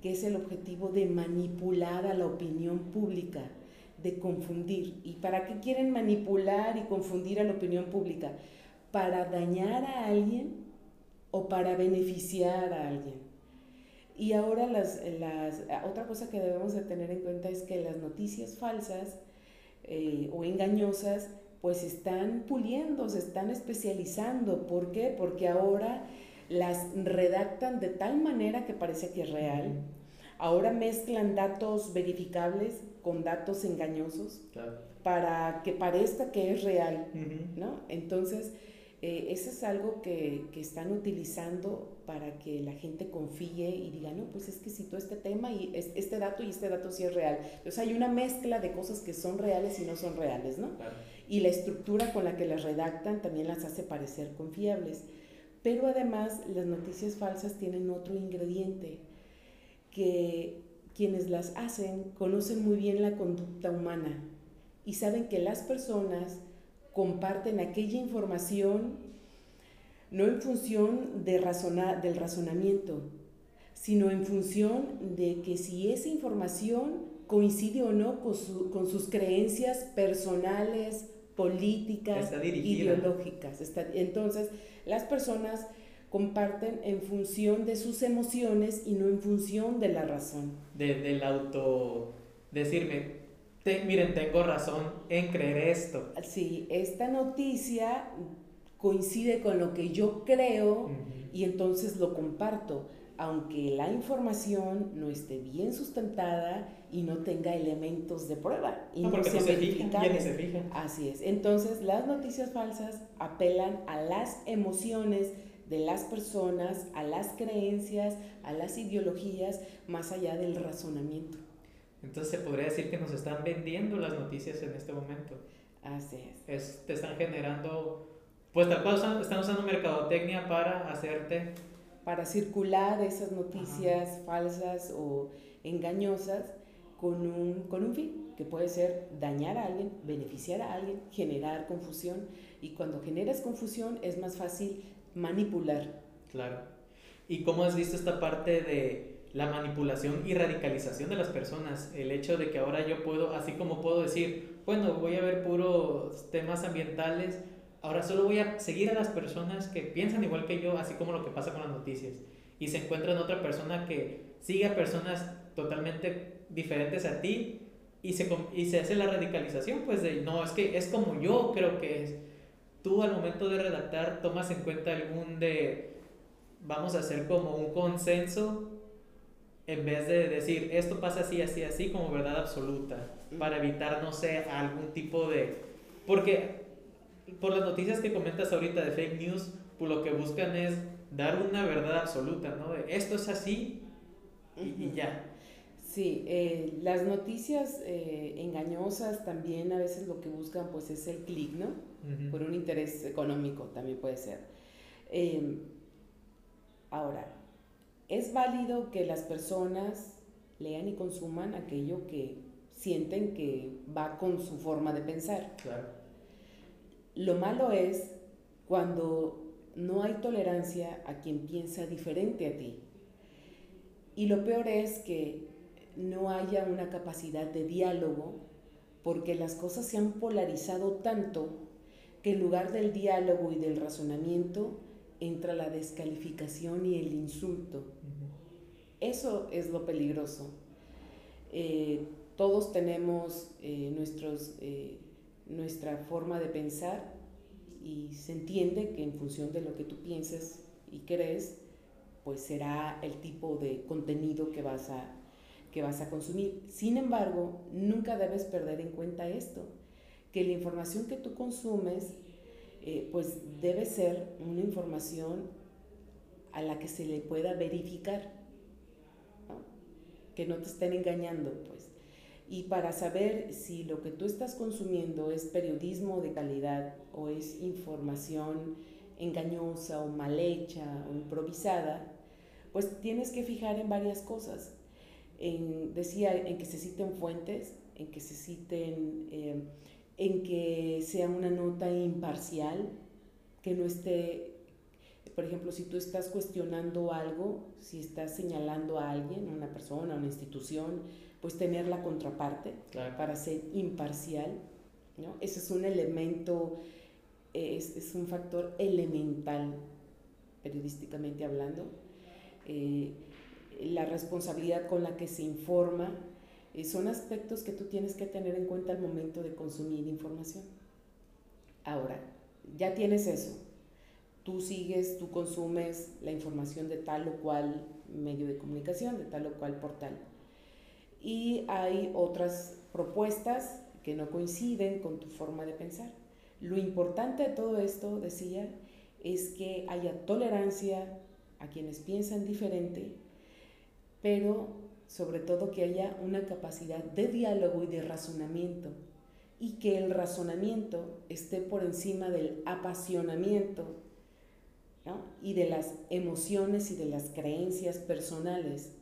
que es el objetivo de manipular a la opinión pública, de confundir. ¿Y para qué quieren manipular y confundir a la opinión pública? ¿Para dañar a alguien o para beneficiar a alguien? Y ahora las, las, otra cosa que debemos de tener en cuenta es que las noticias falsas eh, o engañosas pues están puliendo, se están especializando. ¿Por qué? Porque ahora las redactan de tal manera que parece que es real. Ahora mezclan datos verificables con datos engañosos para que parezca que es real, ¿no? Entonces, eh, eso es algo que, que, están utilizando para que la gente confíe y diga, no, pues es que citó este tema y este dato y este dato sí es real. Entonces hay una mezcla de cosas que son reales y no son reales, ¿no? Y la estructura con la que las redactan también las hace parecer confiables. Pero además las noticias falsas tienen otro ingrediente, que quienes las hacen conocen muy bien la conducta humana y saben que las personas comparten aquella información no en función de razonar, del razonamiento, sino en función de que si esa información coincide o no con, con sus creencias personales, políticas, ideológicas. entonces, las personas comparten en función de sus emociones y no en función de la razón. del auto, decirme, miren, tengo razón en creer esto. Sí, esta noticia coincide con lo que yo creo y entonces lo comparto, aunque la información no esté bien sustentada y no tenga elementos de prueba. Y no, porque no, se fijan, se fijan. Así es. Entonces, las noticias falsas apelan a las emociones de las personas, a las creencias, a las ideologías, más allá del razonamiento. Entonces, se podría decir que nos están vendiendo las noticias en este momento. Así es. te están generando, pues tal cual están usando mercadotecnia para hacerte... Para circular esas noticias falsas o engañosas con un, con un fin, que puede ser dañar a alguien, beneficiar a alguien, generar confusión. Y cuando generas confusión es más fácil manipular. Claro. ¿Y cómo has visto esta parte de la manipulación y radicalización de las personas? El hecho de que ahora yo puedo, así como puedo decir, bueno, voy a ver puros temas ambientales, ahora solo voy a seguir a las personas que piensan igual que yo, así como lo que pasa con las noticias. Y se encuentra en otra persona que sigue a personas totalmente diferentes a ti y se, y se hace la radicalización, pues de, no, es que es como yo creo que es. Tú al momento de redactar tomas en cuenta algún de, vamos a hacer como un consenso en vez de decir, esto pasa así, así, así, como verdad absoluta, para evitar, no sé, algún tipo de... Porque por las noticias que comentas ahorita de fake news, pues lo que buscan es dar una verdad absoluta, ¿no? De esto es así y ya. Sí, eh, las noticias eh, engañosas también a veces lo que buscan pues es el clic, ¿no? Por un interés económico también puede ser. Em, ahora, es válido que las personas lean y consuman aquello que sienten que va con su forma de pensar. Claro. Lo malo es cuando no hay tolerancia a quien piensa diferente a ti. Y lo peor es que no haya una capacidad de diálogo porque las cosas se han polarizado tanto que en lugar del diálogo y del razonamiento entra la descalificación y el insulto. Eso es lo peligroso. Eh, todos tenemos eh, nuestros, eh, nuestra forma de pensar y se entiende que en función de lo que tú pienses y crees, pues será el tipo de contenido que vas a que vas a consumir. Sin embargo, nunca debes perder en cuenta esto, que la información que tú consumes, eh, pues debe ser una información a la que se le pueda verificar, que no te estén engañando, pues. Y para saber si lo que tú estás consumiendo es periodismo de calidad o es información engañosa o mal hecha o improvisada, pues tienes que fijar en varias cosas en, decía, en que se citen fuentes, en que se citen, eh, en que sea una nota imparcial, que no esté, por ejemplo, si tú estás cuestionando algo, si estás señalando a alguien, una persona, una institución, pues tener la contraparte para ser imparcial, ¿no? Ese es un elemento, es, es un factor elemental, periodísticamente hablando. Eh, la responsabilidad con la que se informa, son aspectos que tú tienes que tener en cuenta al momento de consumir información. Ahora, ya tienes eso. Tú sigues, tú consumes la información de tal o cual medio de comunicación, de tal o cual portal. Y hay otras propuestas que no coinciden con tu forma de pensar. Lo importante de todo esto, decía, es que haya tolerancia a quienes piensan diferente, pero sobre todo que haya una capacidad de diálogo y de razonamiento y que el razonamiento esté por encima del apasionamiento y de las emociones y de las creencias personales,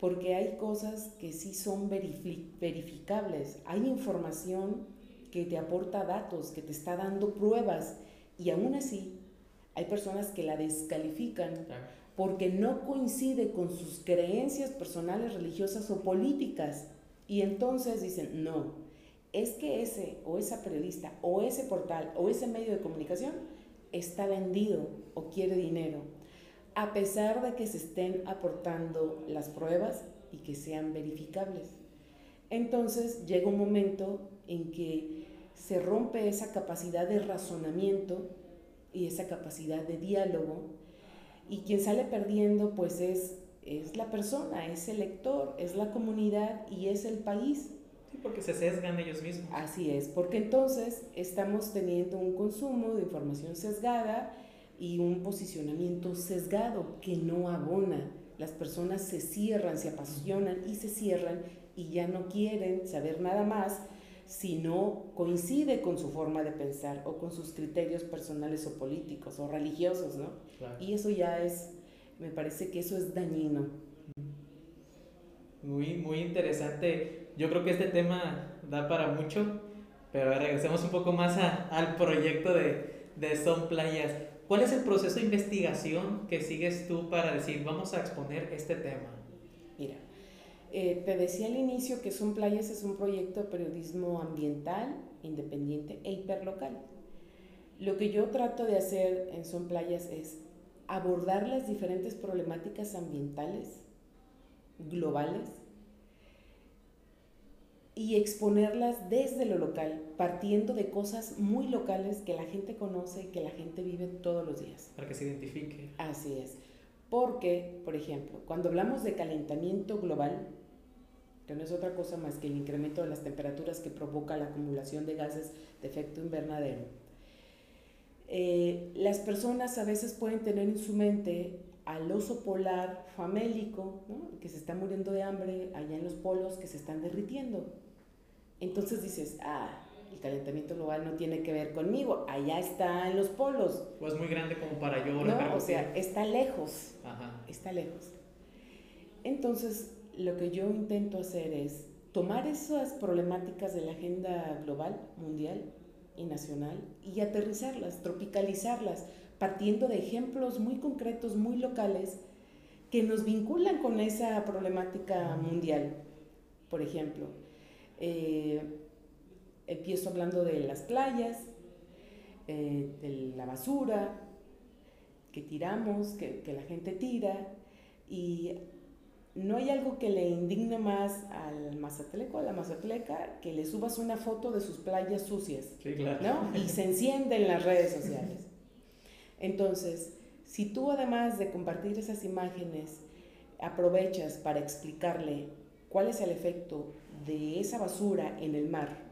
porque hay cosas que sí son verificables, hay información que te aporta datos, que te está dando pruebas y aún así hay personas que la descalifican porque no coincide con sus creencias personales, religiosas o políticas. Y entonces dicen, no, es que ese o esa periodista o ese portal o ese medio de comunicación está vendido o quiere dinero, a pesar de que se estén aportando las pruebas y que sean verificables. Entonces llega un momento en que se rompe esa capacidad de razonamiento y esa capacidad de diálogo y quien sale perdiendo pues es, es la persona, es el lector, es la comunidad y es el país. Sí, porque se sesgan ellos mismos. Así es, porque entonces estamos teniendo un consumo de información sesgada y un posicionamiento sesgado que no abona. Las personas se cierran, se apasionan y se cierran y ya no quieren saber nada más si no coincide con su forma de pensar o con sus criterios personales o políticos o religiosos, ¿no? Y eso ya es, me parece que eso es dañino. Muy, muy interesante. Yo creo que este tema da para mucho, pero regresemos un poco más al proyecto de, de Son Playas. ¿Cuál es el proceso de investigación que sigues tú para decir, vamos a exponer este tema? Mira, eh, te decía al inicio que Son Playas es un proyecto de periodismo ambiental, independiente e hiperlocal. Lo que yo trato de hacer en Son Playas es abordar las diferentes problemáticas ambientales globales y exponerlas desde lo local, partiendo de cosas muy locales que la gente conoce y que la gente vive todos los días. Para que se identifique. Así es. Porque, por ejemplo, cuando hablamos de calentamiento global, que no es otra cosa más que el incremento de las temperaturas que provoca la acumulación de gases de efecto invernadero. Eh, las personas a veces pueden tener en su mente al oso polar famélico, que se está muriendo de hambre allá en los polos que se están derritiendo. Entonces dices, ah, el calentamiento global no tiene que ver conmigo, allá está en los polos. O es muy grande como para yo. No, o sea, está lejos, está lejos. Entonces, lo que yo intento hacer es tomar esas problemáticas de la agenda global, mundial y nacional y aterrizarlas, tropicalizarlas, partiendo de ejemplos muy concretos, muy locales, que nos vinculan con esa problemática mundial. Por ejemplo, eh, empiezo hablando de las playas, eh, de la basura que tiramos, que, que la gente tira, y no hay algo que le indigne más al mazatleco, a la mazatleca, que le subas una foto de sus playas sucias, ¿no? Y se enciende en las redes sociales. Entonces, si tú además de compartir esas imágenes, aprovechas para explicarle cuál es el efecto de esa basura en el mar,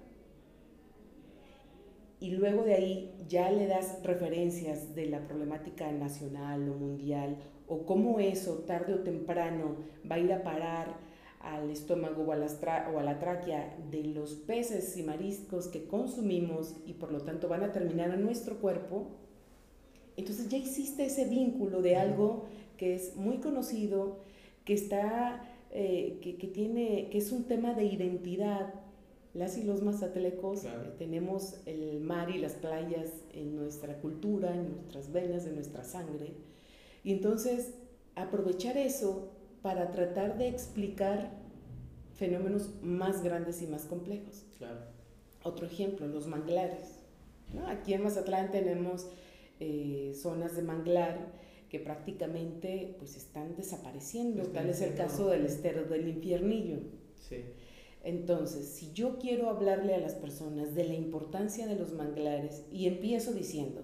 y luego de ahí ya le das referencias de la problemática nacional o mundial o cómo eso tarde o temprano va a ir a parar al estómago o a, la o a la tráquea de los peces y mariscos que consumimos y por lo tanto van a terminar en nuestro cuerpo, entonces ya existe ese vínculo de algo que es muy conocido, que está, eh, que, que, tiene, que es un tema de identidad. Las y los mazatlecos eh, tenemos el mar y las playas en nuestra cultura, en nuestras venas, en nuestra sangre. Y entonces aprovechar eso para tratar de explicar fenómenos más grandes y más complejos. Claro. Otro ejemplo, los manglares. Aquí en Mazatlán tenemos eh, zonas de manglar que prácticamente pues están desapareciendo. Tal es el caso del estero del infiernillo. Sí. Entonces, si yo quiero hablarle a las personas de la importancia de los manglares y empiezo diciendo,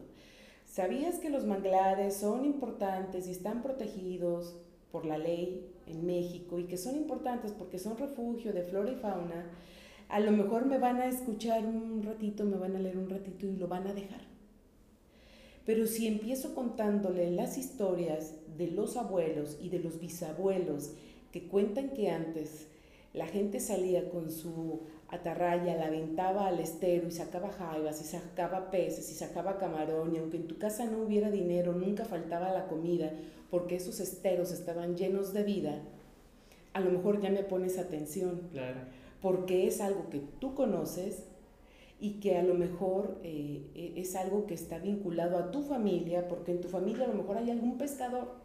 ¿Sabías que los manglares son importantes y están protegidos por la ley en México y que son importantes porque son refugio de flora y fauna? A lo mejor me van a escuchar un ratito, me van a leer un ratito y lo van a dejar. Pero si empiezo contándole las historias de los abuelos y de los bisabuelos que cuentan que antes la gente salía con su atarraya, la aventaba al estero y sacaba jaivas y sacaba peces y sacaba camarón y aunque en tu casa no hubiera dinero, nunca faltaba la comida porque esos esteros estaban llenos de vida, a lo mejor ya me pones atención. Claro. Porque es algo que tú conoces y que a lo mejor eh, e, es algo que está vinculado a tu familia, porque en tu familia a lo mejor hay algún pescador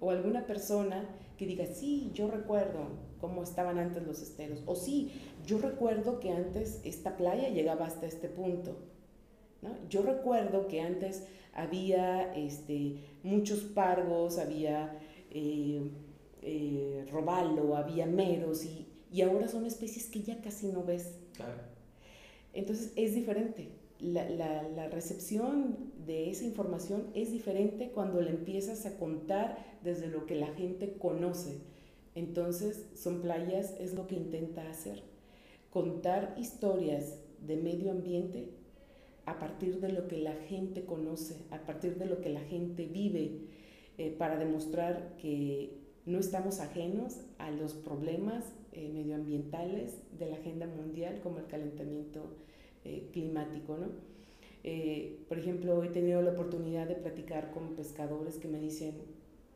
o alguna persona que diga, sí, yo recuerdo cómo estaban antes los esteros, o sí, yo recuerdo que antes esta playa llegaba hasta este punto. ¿no? Yo recuerdo que antes había este, muchos pargos, había eh, eh, robalo, había meros, y, y ahora son especies que ya casi no ves. Claro. Entonces es diferente. La, la, la, recepción de esa información es diferente cuando la empiezas a contar desde lo que la gente conoce. Entonces, son playas, es lo que intenta hacer. Contar historias de medio ambiente a partir de lo que la gente conoce, a partir de lo que la gente vive, eh, para demostrar que no estamos ajenos a los problemas eh, medioambientales de la agenda mundial como el calentamiento eh, climático. ¿no? Por ejemplo, he tenido la oportunidad de platicar con pescadores que me dicen,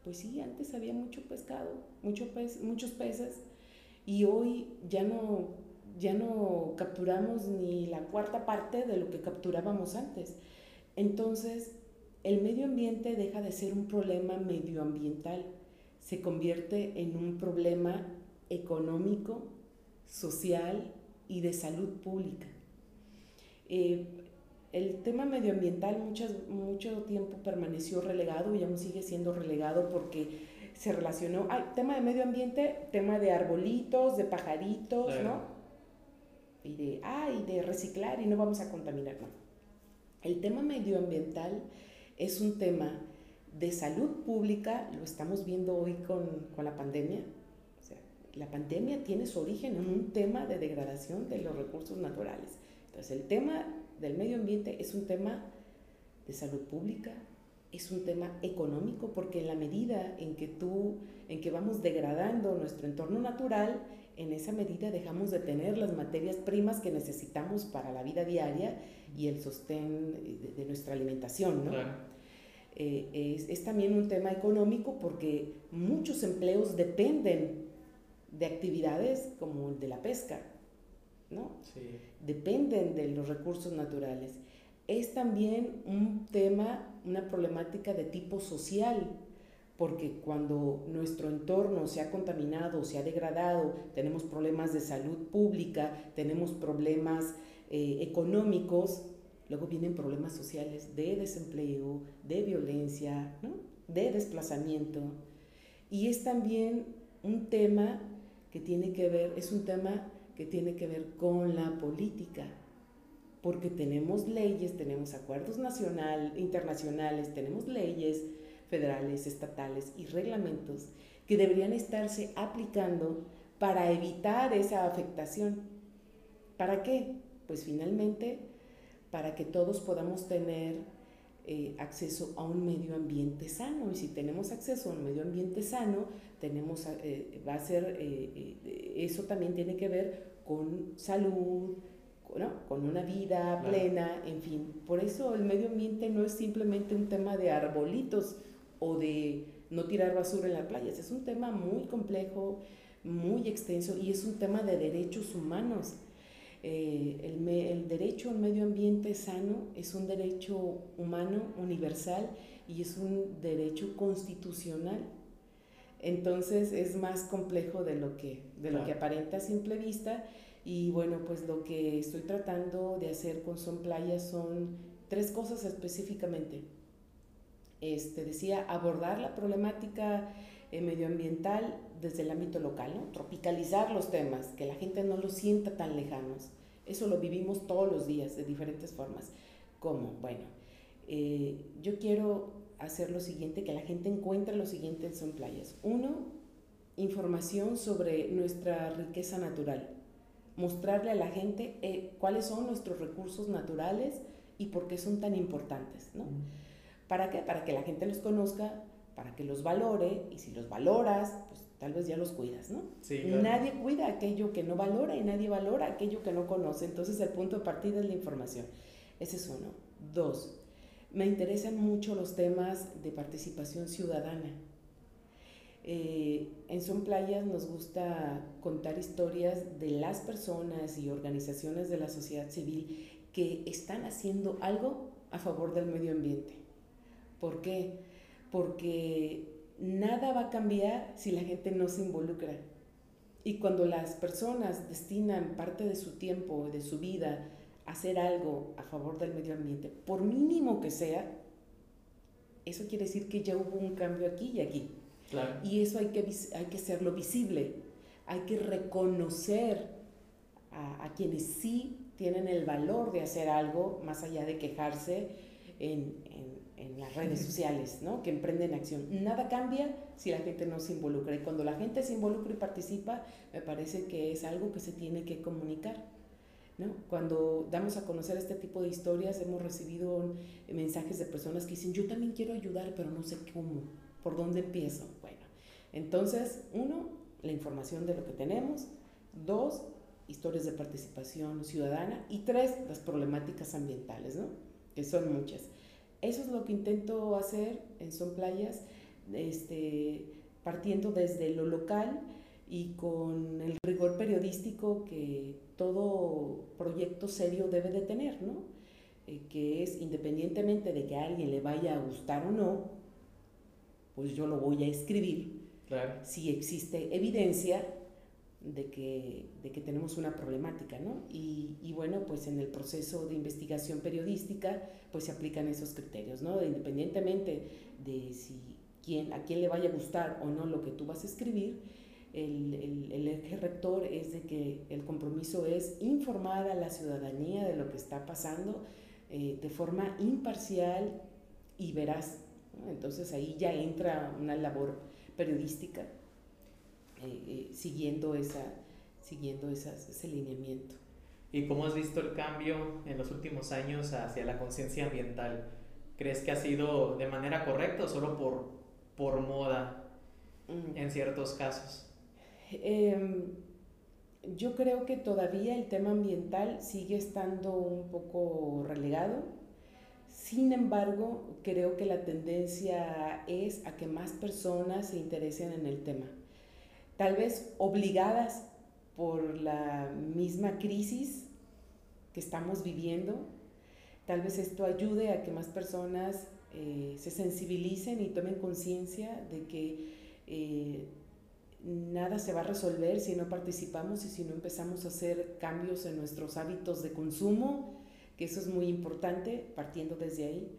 pues sí, antes había mucho pescado, mucho pez, muchos peces, y hoy ya no ya no capturamos ni la cuarta parte de lo que capturábamos antes. Entonces, el medio ambiente deja de ser un problema medioambiental, se convierte en un problema económico, social y de salud pública. Eh, el tema medioambiental muchas, mucho tiempo permaneció relegado y aún sigue siendo relegado porque se relacionó, ay, tema de medio ambiente, tema de arbolitos, de pajaritos, ¿no? y de, ay, de reciclar y no vamos a contaminar. No. El tema medioambiental es un tema de salud pública, lo estamos viendo hoy con, con la pandemia. O sea, la pandemia tiene su origen en un tema de degradación de los recursos naturales. Entonces, el tema del medio ambiente es un tema de salud pública, es un tema económico, porque en la medida en que tú, en que vamos degradando nuestro entorno natural, en esa medida dejamos de tener las materias primas que necesitamos para la vida diaria y el sostén de, nuestra alimentación, ¿no? Eh, es, es, también un tema económico porque muchos empleos dependen de actividades como el de la pesca, ¿no? Sí. Dependen de los recursos naturales. Es también un tema, una problemática de tipo social, porque cuando nuestro entorno se ha contaminado, se ha degradado, tenemos problemas de salud pública, tenemos problemas eh, económicos, luego vienen problemas sociales de desempleo, de violencia, de desplazamiento. Y es también un tema que tiene que ver, es un tema que tiene que ver con la política, porque tenemos leyes, tenemos acuerdos nacional, internacionales, tenemos leyes, federales, estatales y reglamentos que deberían estarse aplicando para evitar esa afectación. ¿Para qué? Pues finalmente para que todos podamos tener eh, acceso a un medio ambiente sano. Y si tenemos acceso a un medio ambiente sano, tenemos, eh, va a ser, eh, eso también tiene que ver con salud, con una vida plena, en fin. Por eso el medio ambiente no es simplemente un tema de arbolitos, o de no tirar basura en las playas. Es un tema muy complejo, muy extenso y es un tema de derechos humanos. Eh, el, el, derecho al medio ambiente sano es un derecho humano universal y es un derecho constitucional. Entonces es más complejo de lo que, de lo que aparenta a simple vista. Y bueno, pues lo que estoy tratando de hacer con Son Playas son tres cosas específicamente este, decía, abordar la problemática eh, medioambiental desde el ámbito local, ¿no? tropicalizar los temas, que la gente no los sienta tan lejanos. Eso lo vivimos todos los días de diferentes formas. ¿Cómo? Bueno, eh, yo quiero hacer lo siguiente, que la gente encuentre lo siguiente en Son Playas. Uno, información sobre nuestra riqueza natural. Mostrarle a la gente eh, cuáles son nuestros recursos naturales y por qué son tan importantes. ¿no? ¿Para qué? Para que la gente los conozca, para que los valore, y si los valoras, pues tal vez ya los cuidas, ¿no? Sí, Nadie cuida aquello que no valora y nadie valora aquello que no conoce. Entonces el punto de partida es la información. Ese es uno. Dos, me interesan mucho los temas de participación ciudadana. Eh, en Son Playas nos gusta contar historias de las personas y organizaciones de la sociedad civil que están haciendo algo a favor del medio ambiente. ¿Por qué? Porque nada va a cambiar si la gente no se involucra. Y cuando las personas destinan parte de su tiempo, de su vida, hacer algo a favor del medio ambiente, por mínimo que sea, eso quiere decir que ya hubo un cambio aquí y aquí. Y eso hay que, hay que hacerlo visible. hay que reconocer a, quienes sí tienen el valor de hacer algo más allá de quejarse en, en, las redes sociales, ¿no? que emprenden acción. Nada cambia si la gente no se involucra. Y cuando la gente se involucra y participa, me parece que es algo que se tiene que comunicar. ¿No? Cuando damos a conocer este tipo de historias, hemos recibido mensajes de personas que dicen, yo también quiero ayudar, pero no sé cómo, por dónde empiezo. Bueno, entonces, uno, la información de lo que tenemos. Dos, historias de participación ciudadana. Y tres, las problemáticas ambientales, ¿no? que son muchas. Eso es lo que intento hacer en Son Playas, este, partiendo desde lo local y con el rigor periodístico que todo proyecto serio debe de tener, ¿no? Eh, que es independientemente de que a alguien le vaya a gustar o no, pues yo lo voy a escribir. Si existe evidencia de que, de que tenemos una problemática, ¿no? Y, y, bueno, pues en el proceso de investigación periodística, pues se aplican esos criterios, ¿no? independientemente de si quién, a quién le vaya a gustar o no lo que tú vas a escribir, el, el, el, eje rector es de que el compromiso es informar a la ciudadanía de lo que está pasando eh, de forma imparcial y veraz. Entonces ahí ya entra una labor periodística eh, eh, siguiendo, esa, siguiendo ese lineamiento. ¿Y cómo has visto el cambio en los últimos años hacia la conciencia ambiental? ¿Crees que ha sido de manera correcta o solo por, por moda mm. en ciertos casos? Em, yo creo que todavía el tema ambiental sigue estando un poco relegado. Sin embargo, creo que la tendencia es a que más personas se interesen en el tema tal vez obligadas por la misma crisis que estamos viviendo. Tal vez esto ayude a que más personas eh, se sensibilicen y tomen conciencia de que eh, nada se va a resolver si no participamos y si no empezamos a hacer cambios en nuestros hábitos de consumo, que eso es muy importante, partiendo desde ahí.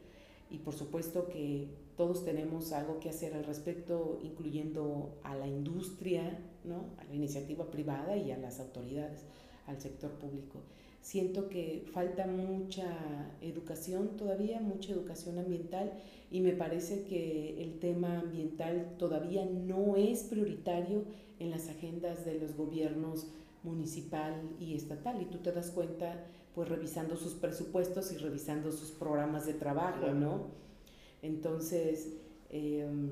Y por supuesto que todos tenemos algo que hacer al respecto, incluyendo a la industria, ¿no? a la iniciativa privada y a las autoridades, al sector público. Siento que falta mucha educación todavía, mucha educación ambiental y me parece que el tema ambiental todavía no es prioritario en las agendas de los gobiernos municipal y estatal y tú te das cuenta pues revisando sus presupuestos y revisando sus programas de trabajo, ¿no? Entonces, em,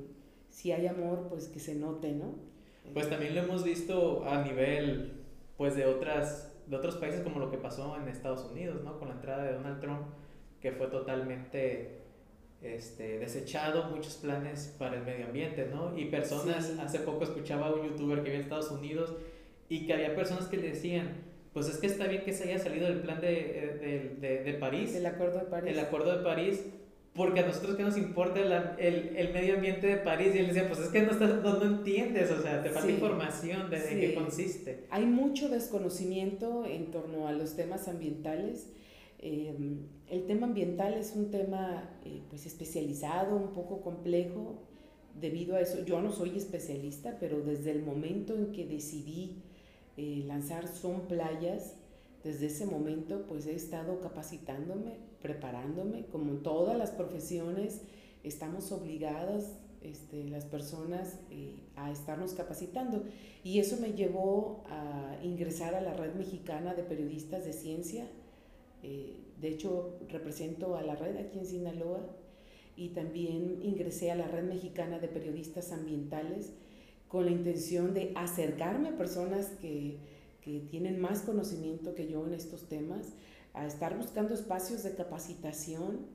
si hay amor, pues que se note, ¿no? Pues también lo hemos visto a nivel, pues de otras, de otros países como lo que pasó en Estados Unidos, ¿no? Con la entrada de Donald Trump, que fue totalmente este, desechado muchos planes para el medio ambiente, ¿no? Y personas, hace poco escuchaba a un youtuber que vive en Estados Unidos y que había personas que le decían, pues es que está bien que se haya salido del plan de, de, de, de París. El Acuerdo de París. El Acuerdo de París, porque a nosotros que nos importa el, el, medio ambiente de París y él decía, pues es que no, estás, no, entiendes, o sea, te falta información de, qué consiste. Hay mucho desconocimiento en torno a los temas ambientales. Em, el tema ambiental es un tema eh, pues especializado, un poco complejo, debido a eso, yo no soy especialista, pero desde el momento en que decidí eh, lanzar Son Playas, desde ese momento pues he estado capacitándome preparándome, como todas las profesiones, estamos obligadas este, las personas eh, a estarnos capacitando. Y eso me llevó a ingresar a la Red Mexicana de Periodistas de Ciencia. Eh, de hecho, represento a la red aquí en Sinaloa y también ingresé a la Red Mexicana de Periodistas Ambientales con la intención de acercarme a personas que, que tienen más conocimiento que yo en estos temas, a estar buscando espacios de capacitación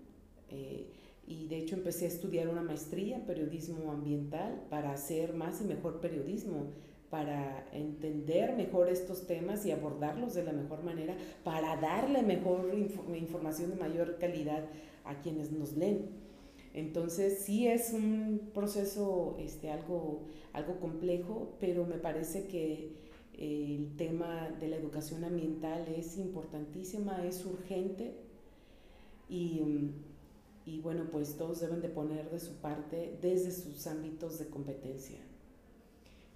eh, y de hecho empecé a estudiar una maestría en periodismo ambiental para hacer más y mejor periodismo, para entender mejor estos temas y abordarlos de la mejor manera, para darle mejor información de mayor calidad a quienes nos leen. Entonces sí es un proceso este, algo, algo complejo, pero me parece que el tema de la educación ambiental es importantísima, es urgente y, y, bueno, pues todos deben de poner de su parte desde sus ámbitos de competencia.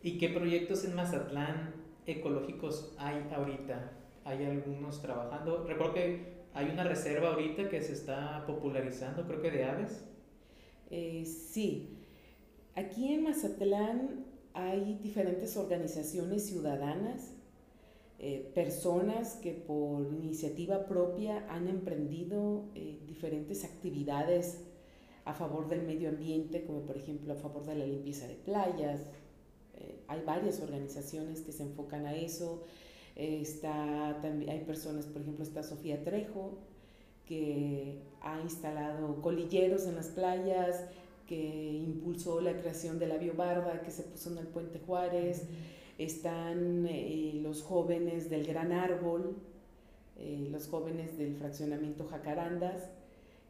¿Y qué proyectos en Mazatlán ecológicos hay ahorita? ¿Hay algunos trabajando? Recuerdo que hay una reserva ahorita que se está popularizando, creo que de aves. Eh, sí, aquí en Mazatlán hay diferentes organizaciones ciudadanas, eh, personas que por iniciativa propia han emprendido eh, diferentes actividades a favor del medio ambiente, como por ejemplo a favor de la limpieza de playas. hay varias organizaciones que se enfocan a eso. está, también, hay personas, por ejemplo, está Sofía Trejo, que ha instalado colilleros en las playas, que impulsó la creación de la biobarda que se puso en el Puente Juárez. Están eh, los jóvenes del Gran Árbol, eh, los jóvenes del fraccionamiento Jacarandas,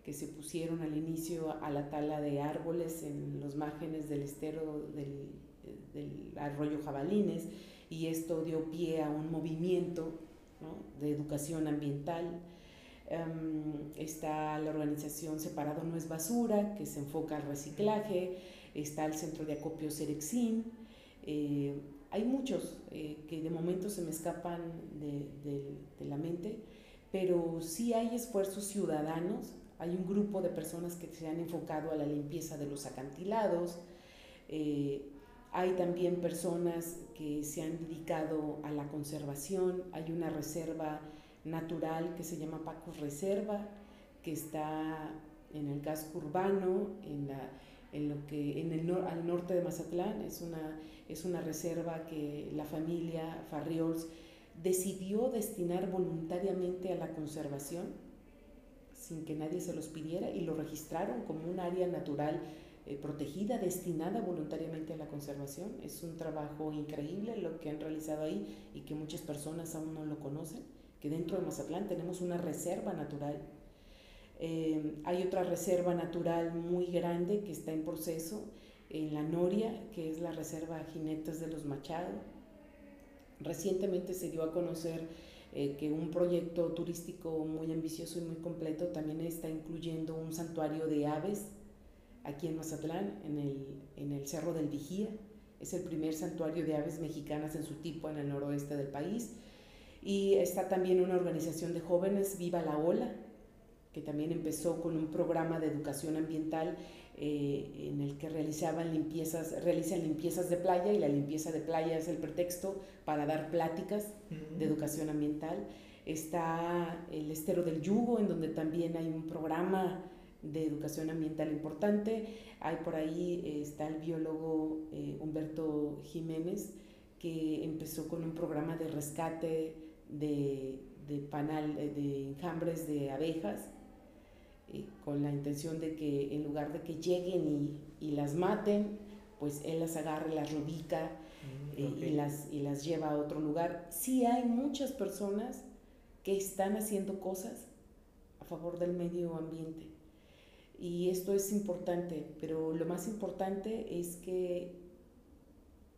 que se pusieron al inicio a la tala de árboles en los márgenes del estero del, del arroyo Jabalines, y esto dio pie a un movimiento de educación ambiental Em, está la organización Separado No es Basura, que se enfoca al reciclaje, está el Centro de Acopio Cerexin. Eh, hay muchos eh, que de momento se me escapan de, de, la mente, pero sí hay esfuerzos ciudadanos, hay un grupo de personas que se han enfocado a la limpieza de los acantilados, eh, hay también personas que se han dedicado a la conservación, hay una reserva natural que se llama Paco Reserva, que está en el casco urbano, en, la, en lo que, en el al norte de Mazatlán. Es una, es una reserva que la familia Farriols decidió destinar voluntariamente a la conservación, sin que nadie se los pidiera, y lo registraron como un área natural eh, protegida, destinada voluntariamente a la conservación. Es un trabajo increíble lo que han realizado ahí y que muchas personas aún no lo conocen que dentro de Mazatlán tenemos una reserva natural. Eh, hay otra reserva natural muy grande que está en proceso en la Noria, que es la reserva Jinetes de los Machado. Recientemente se dio a conocer eh, que un proyecto turístico muy ambicioso y muy completo también está incluyendo un santuario de aves aquí en Mazatlán, en el, en el Cerro del Vigía. Es el primer santuario de aves mexicanas en su tipo en el noroeste del país y está también una organización de jóvenes, Viva la Ola, que también empezó con un programa de educación ambiental eh, en el que realizaban limpiezas, realizan limpiezas de playa y la limpieza de playa es el pretexto para dar pláticas de educación ambiental. Está el Estero del Yugo, en donde también hay un programa de educación ambiental importante. Hay por ahí, eh, está el biólogo eh, Humberto Jiménez, que empezó con un programa de rescate de, de panal, de enjambres de abejas, eh, con la intención de que en lugar de que lleguen y, y las maten, pues él las agarre, las rubica mm, eh, y, las, y las lleva a otro lugar. Sí hay muchas personas que están haciendo cosas a favor del medio ambiente. Y esto es importante, pero lo más importante es que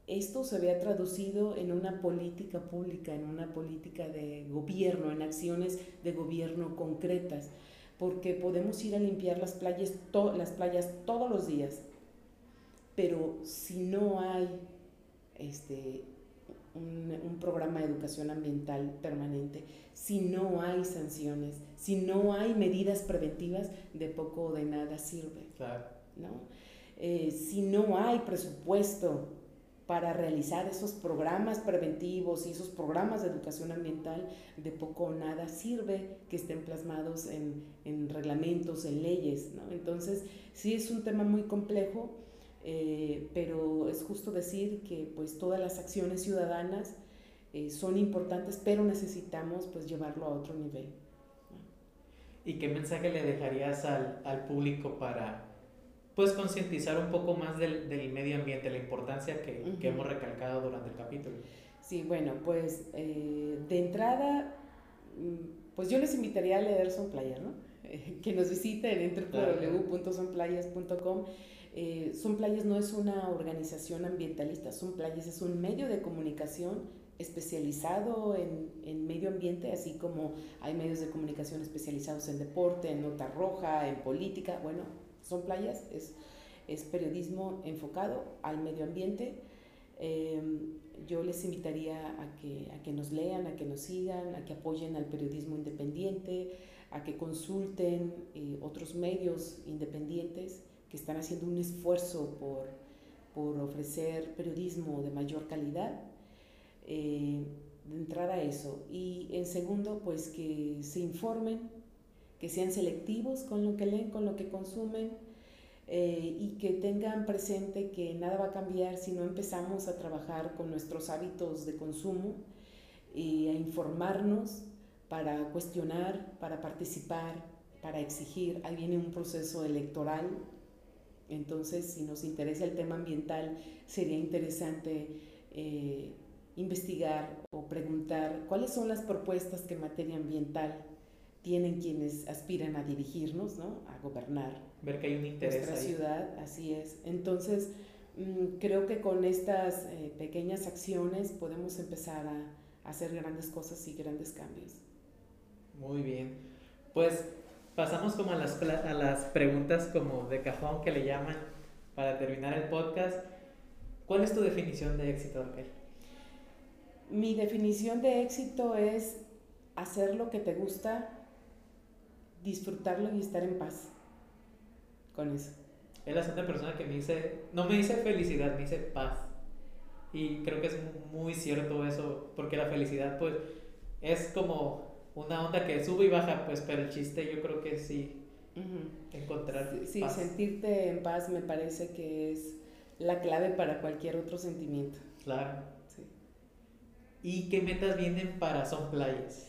esto se vea traducido en una política pública, en una política de gobierno, en acciones de gobierno concretas, porque podemos ir a limpiar las playas, las playas todos los días, pero si no hay este, un, un, programa de educación ambiental permanente, si no hay sanciones, si no hay medidas preventivas, de poco o de nada sirve. ¿no? Eh, si no hay presupuesto para realizar esos programas preventivos y esos programas de educación ambiental, de poco o nada sirve que estén plasmados en, en reglamentos, en leyes. ¿no? Entonces, sí es un tema muy complejo, eh, pero es justo decir que pues todas las acciones ciudadanas eh, son importantes, pero necesitamos pues llevarlo a otro nivel. ¿Y qué mensaje le dejarías al, al público para pues concientizar un poco más del, del, medio ambiente, la importancia que, que, hemos recalcado durante el capítulo. Sí, bueno, pues eh, de entrada, mm, pues yo les invitaría a leer Son Playa, ¿no? que nos visiten en www.sonplayas.com. Eh, Son Playas no es una organización ambientalista, Son Playas es un medio de comunicación especializado en, en, medio ambiente, así como hay medios de comunicación especializados en deporte, en nota roja, en política. Bueno, son playas, es, es periodismo enfocado al medio ambiente. Em, yo les invitaría a que, a que nos lean, a que nos sigan, a que apoyen al periodismo independiente, a que consulten eh, otros medios independientes que están haciendo un esfuerzo por, por ofrecer periodismo de mayor calidad. Eh, de entrada eso. Y en segundo, pues que se informen, que sean selectivos con lo que leen, con lo que consumen eh, y que tengan presente que nada va a cambiar si no empezamos a trabajar con nuestros hábitos de consumo y a informarnos para cuestionar, para participar, para exigir. Ahí viene un proceso electoral. Entonces, si nos interesa el tema ambiental, sería interesante eh, investigar o preguntar cuáles son las propuestas que en materia ambiental tienen quienes aspiran a dirigirnos, ¿no? a gobernar. Ver que hay un interés. Nuestra ciudad, así es. Entonces, mm, creo que con estas eh, pequeñas acciones podemos empezar a, hacer grandes cosas y grandes cambios. Muy bien. Pues pasamos como a las, a las preguntas como de cajón que le llaman para terminar el podcast. ¿Cuál es tu definición de éxito, Raquel? Mi definición de éxito es hacer lo que te gusta, disfrutarlo y estar en paz con eso. Es la segunda persona que me dice, no me dice felicidad, me dice paz. Y creo que es muy cierto eso, porque la felicidad pues es como una onda que sube y baja, pues, pero el chiste yo creo que sí, encontrar Sí, sentirte en paz me parece que es la clave para cualquier otro sentimiento. Claro. Sí. ¿Y qué metas vienen para Son Playas?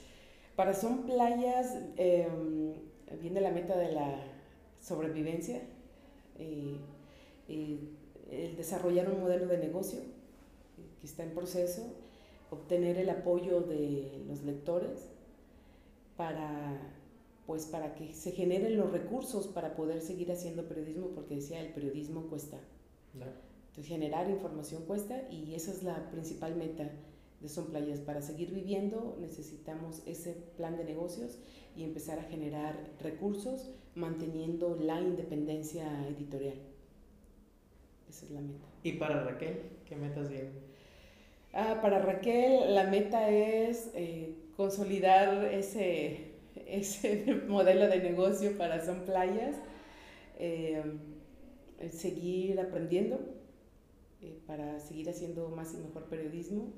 Para Son Playas em, viene la meta de la sobrevivencia, eh, eh, el desarrollar un modelo de negocio que está en proceso, obtener el apoyo de los lectores para, pues, para que se generen los recursos para poder seguir haciendo periodismo, porque decía, el periodismo cuesta. Entonces, generar información cuesta y esa es la principal meta de Son Playas. Para seguir viviendo necesitamos ese plan de negocios y empezar a generar recursos manteniendo la independencia editorial. Esa es la meta. ¿Y para Raquel? ¿Qué metas vienen? Ah, para Raquel la meta es eh, consolidar ese, ese modelo de negocio para Son Playas, eh, seguir aprendiendo eh, para seguir haciendo más y mejor periodismo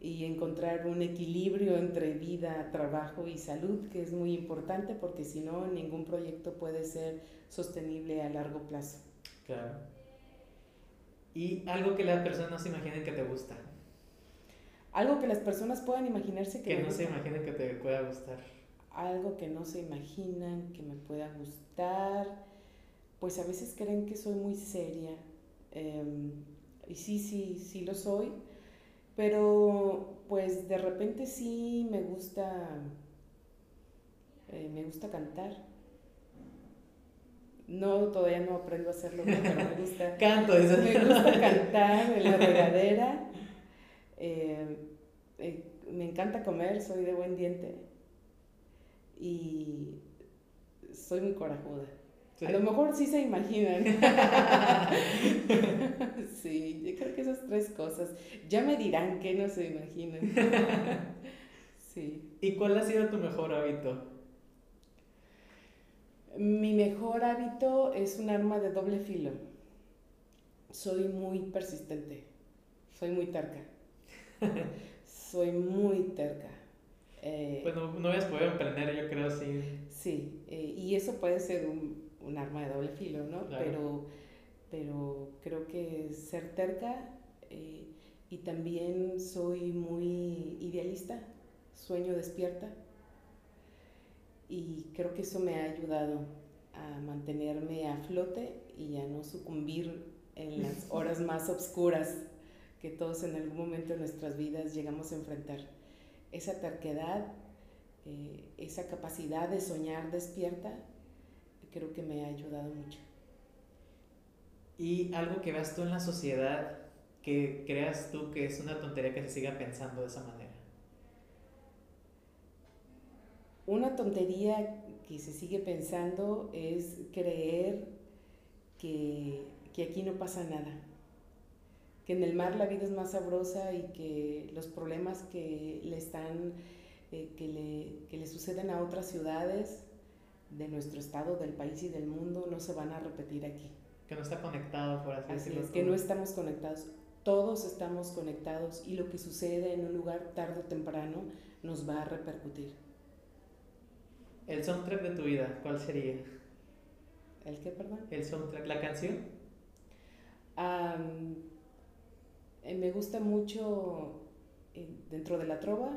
y encontrar un equilibrio entre vida, trabajo y salud, que es muy importante porque si no, ningún proyecto puede ser sostenible a largo plazo. Claro. Y algo que las personas no se imaginen que te gusta. Algo que las personas puedan imaginarse que, que no se imaginen que te pueda gustar. Algo que no se imaginan que me pueda gustar. Pues a veces creen que soy muy seria. Em, y sí, sí, sí lo soy. Pero pues de repente sí me gusta, eh, me gusta cantar. No, todavía no aprendo a hacerlo, pero me gusta. Canto, Me gusta cantar en la regadera. Eh, eh, me encanta comer, soy de buen diente y soy muy corajuda. A lo mejor sí se imaginan. sí, yo creo que esas tres cosas. Ya me dirán que no se imaginan. sí. ¿Y cuál ha sido tu mejor hábito? Mi mejor hábito es un arma de doble filo. Soy muy persistente. Soy muy terca soy muy terca. Eh, pues no, no habías podido emprender, yo creo, sí. Sí, eh, y eso puede ser un, un, arma de doble filo, ¿no? Pero, pero creo que ser terca eh, y también soy muy idealista, sueño despierta y creo que eso me ha ayudado a mantenerme a flote y a no sucumbir en las horas más oscuras que todos en algún momento de nuestras vidas llegamos a enfrentar. Esa terquedad, eh, esa capacidad de soñar despierta, creo que me ha ayudado mucho. ¿Y algo que veas tú en la sociedad que creas tú que es una tontería que se siga pensando de esa manera? Una tontería que se sigue pensando es creer que, que aquí no pasa nada que en el mar la vida es más sabrosa y que los problemas que le están, eh, que, le, que le suceden a otras ciudades de nuestro estado, del país y del mundo no se van a repetir aquí. Que no está conectado, por así, decirlo. Es, que no estamos conectados. Todos estamos conectados y lo que sucede en un lugar tarde o temprano nos va a repercutir. El soundtrack de tu vida, ¿cuál sería? ¿El qué, perdón? El soundtrack, la canción. Eh, me gusta mucho eh, dentro de la trova,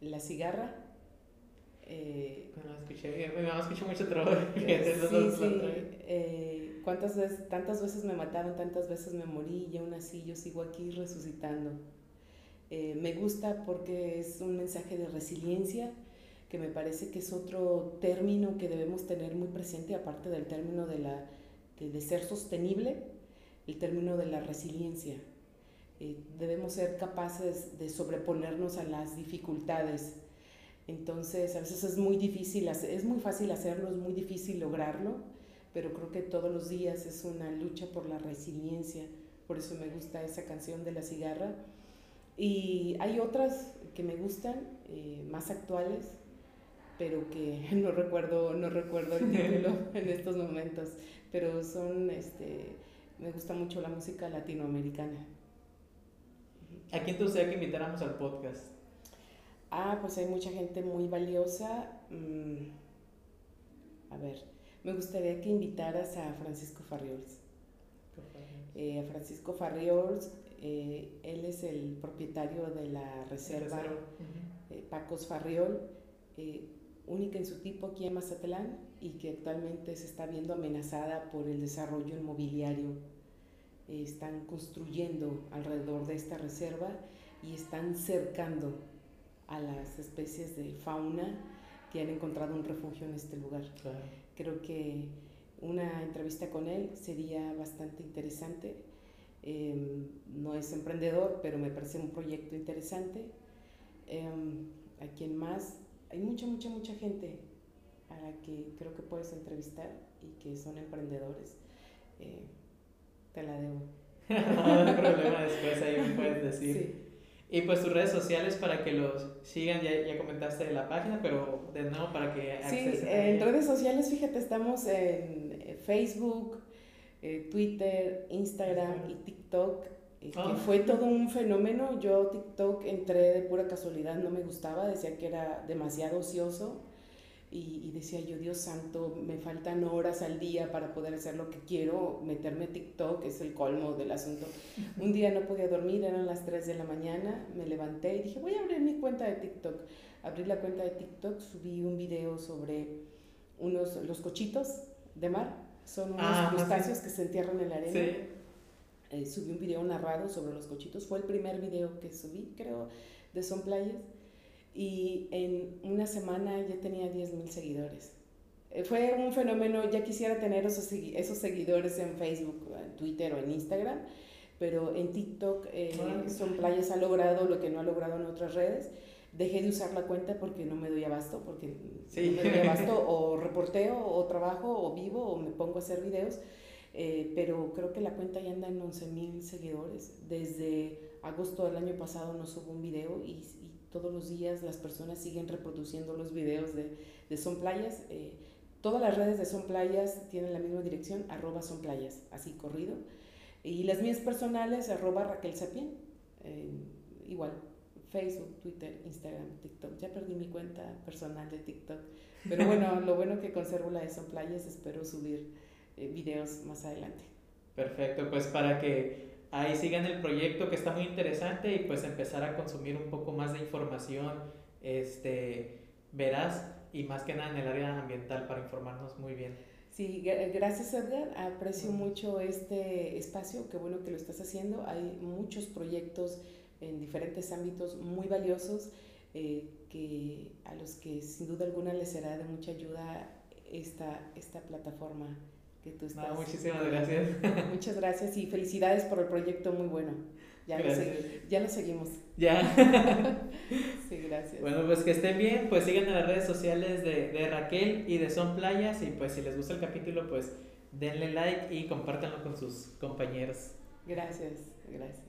la cigarra. Eh, no, escuché, mi mamá escucha mucho trova. sí, sí. Eh, ¿cuántas veces, tantas veces me mataron, tantas veces me morí y aún así yo sigo aquí resucitando. me gusta porque es un mensaje de resiliencia que me parece que es otro término que debemos tener muy presente, aparte del término de, la, de, ser sostenible, el término de la resiliencia. Eh, debemos ser capaces de sobreponernos a las dificultades. Entonces, a veces es muy difícil, es muy fácil hacerlo, es muy difícil lograrlo, pero creo que todos los días es una lucha por la resiliencia. Por eso me gusta esa canción de la cigarra. Y hay otras que me gustan, eh, más actuales, pero que no recuerdo, no recuerdo el título en estos momentos, pero son, este, me gusta mucho la música latinoamericana. ¿A quién te gustaría que invitáramos al podcast? Ah, pues hay mucha gente muy valiosa. Mm, a ver, me gustaría que invitaras a Francisco Farriols. Eh, a Francisco Farriols, eh, él es el propietario de la reserva eh, Pacos Farriol única en su tipo aquí en Mazatlán y que actualmente se está viendo amenazada por el desarrollo inmobiliario. están construyendo alrededor de esta reserva y están cercando a las especies de fauna que han encontrado un refugio en este lugar. Creo que una entrevista con él sería bastante interesante. Em, no es emprendedor, pero me parece un proyecto interesante. Em, ¿A quien más? hay mucha, mucha, mucha gente a la que creo que puedes entrevistar y que son emprendedores. Eh, te la debo. no hay problema, después ahí me puedes decir. Y pues tus redes sociales para que los sigan, ya, ya comentaste de la página, pero de nuevo para que Sí, en redes sociales, fíjate, estamos en Facebook, eh, Twitter, Instagram y TikTok que ah. fue todo un fenómeno. Yo TikTok entré de pura casualidad, no me gustaba, decía que era demasiado ocioso y, decía yo, Dios santo, me faltan horas al día para poder hacer lo que quiero, meterme a TikTok es el colmo del asunto. Un día no podía dormir, eran las 3 de la mañana, me levanté y dije, voy a abrir mi cuenta de TikTok. Abrí la cuenta de TikTok, subí un video sobre unos, los cochitos de mar, son unos ah, crustáceos que se entierran en la arena. Sí eh, subí un video narrado sobre los cochitos. Fue el primer video que subí, creo, de Son Playas. Y en una semana ya tenía 10 mil seguidores. Eh, fue un fenómeno, ya quisiera tener esos, esos seguidores en Facebook, en Twitter o en Instagram, pero en TikTok eh, Son Playas ha logrado lo que no ha logrado en otras redes. Dejé de usar la cuenta porque no me doy abasto, porque no me doy abasto, o reporteo, o trabajo, o vivo, o me pongo a hacer videos eh, pero creo que la cuenta ya anda en 11 mil seguidores. Desde agosto del año pasado no subo un video y, todos los días las personas siguen reproduciendo los videos de, de Son Playas. Eh, todas las redes de Son Playas tienen la misma dirección, arroba Son Playas, así corrido. Y las mías personales, arroba Raquel Sapien, eh, igual, Facebook, Twitter, Instagram, TikTok. Ya perdí mi cuenta personal de TikTok. Pero bueno, lo bueno que conservo la de Son Playas, espero subir eh, videos más adelante. Perfecto, pues para que ahí sigan el proyecto que está muy interesante y pues empezar a consumir un poco más de información, este, verás, y más que nada en el área ambiental para informarnos muy bien. Sí, gracias Edgar, aprecio mucho este espacio, qué bueno que lo estás haciendo, hay muchos proyectos en diferentes ámbitos muy valiosos eh, que, a los que sin duda alguna les será de mucha ayuda esta, esta plataforma que tú estás. muchísimas gracias. Muchas gracias y felicidades por el proyecto muy bueno. Ya, Lo, ya lo seguimos. Ya. sí, gracias. Bueno, pues que estén bien, pues sigan en las redes sociales de, de Raquel y de Son Playas y pues si les gusta el capítulo, pues denle like y compártanlo con sus compañeros. Gracias, gracias.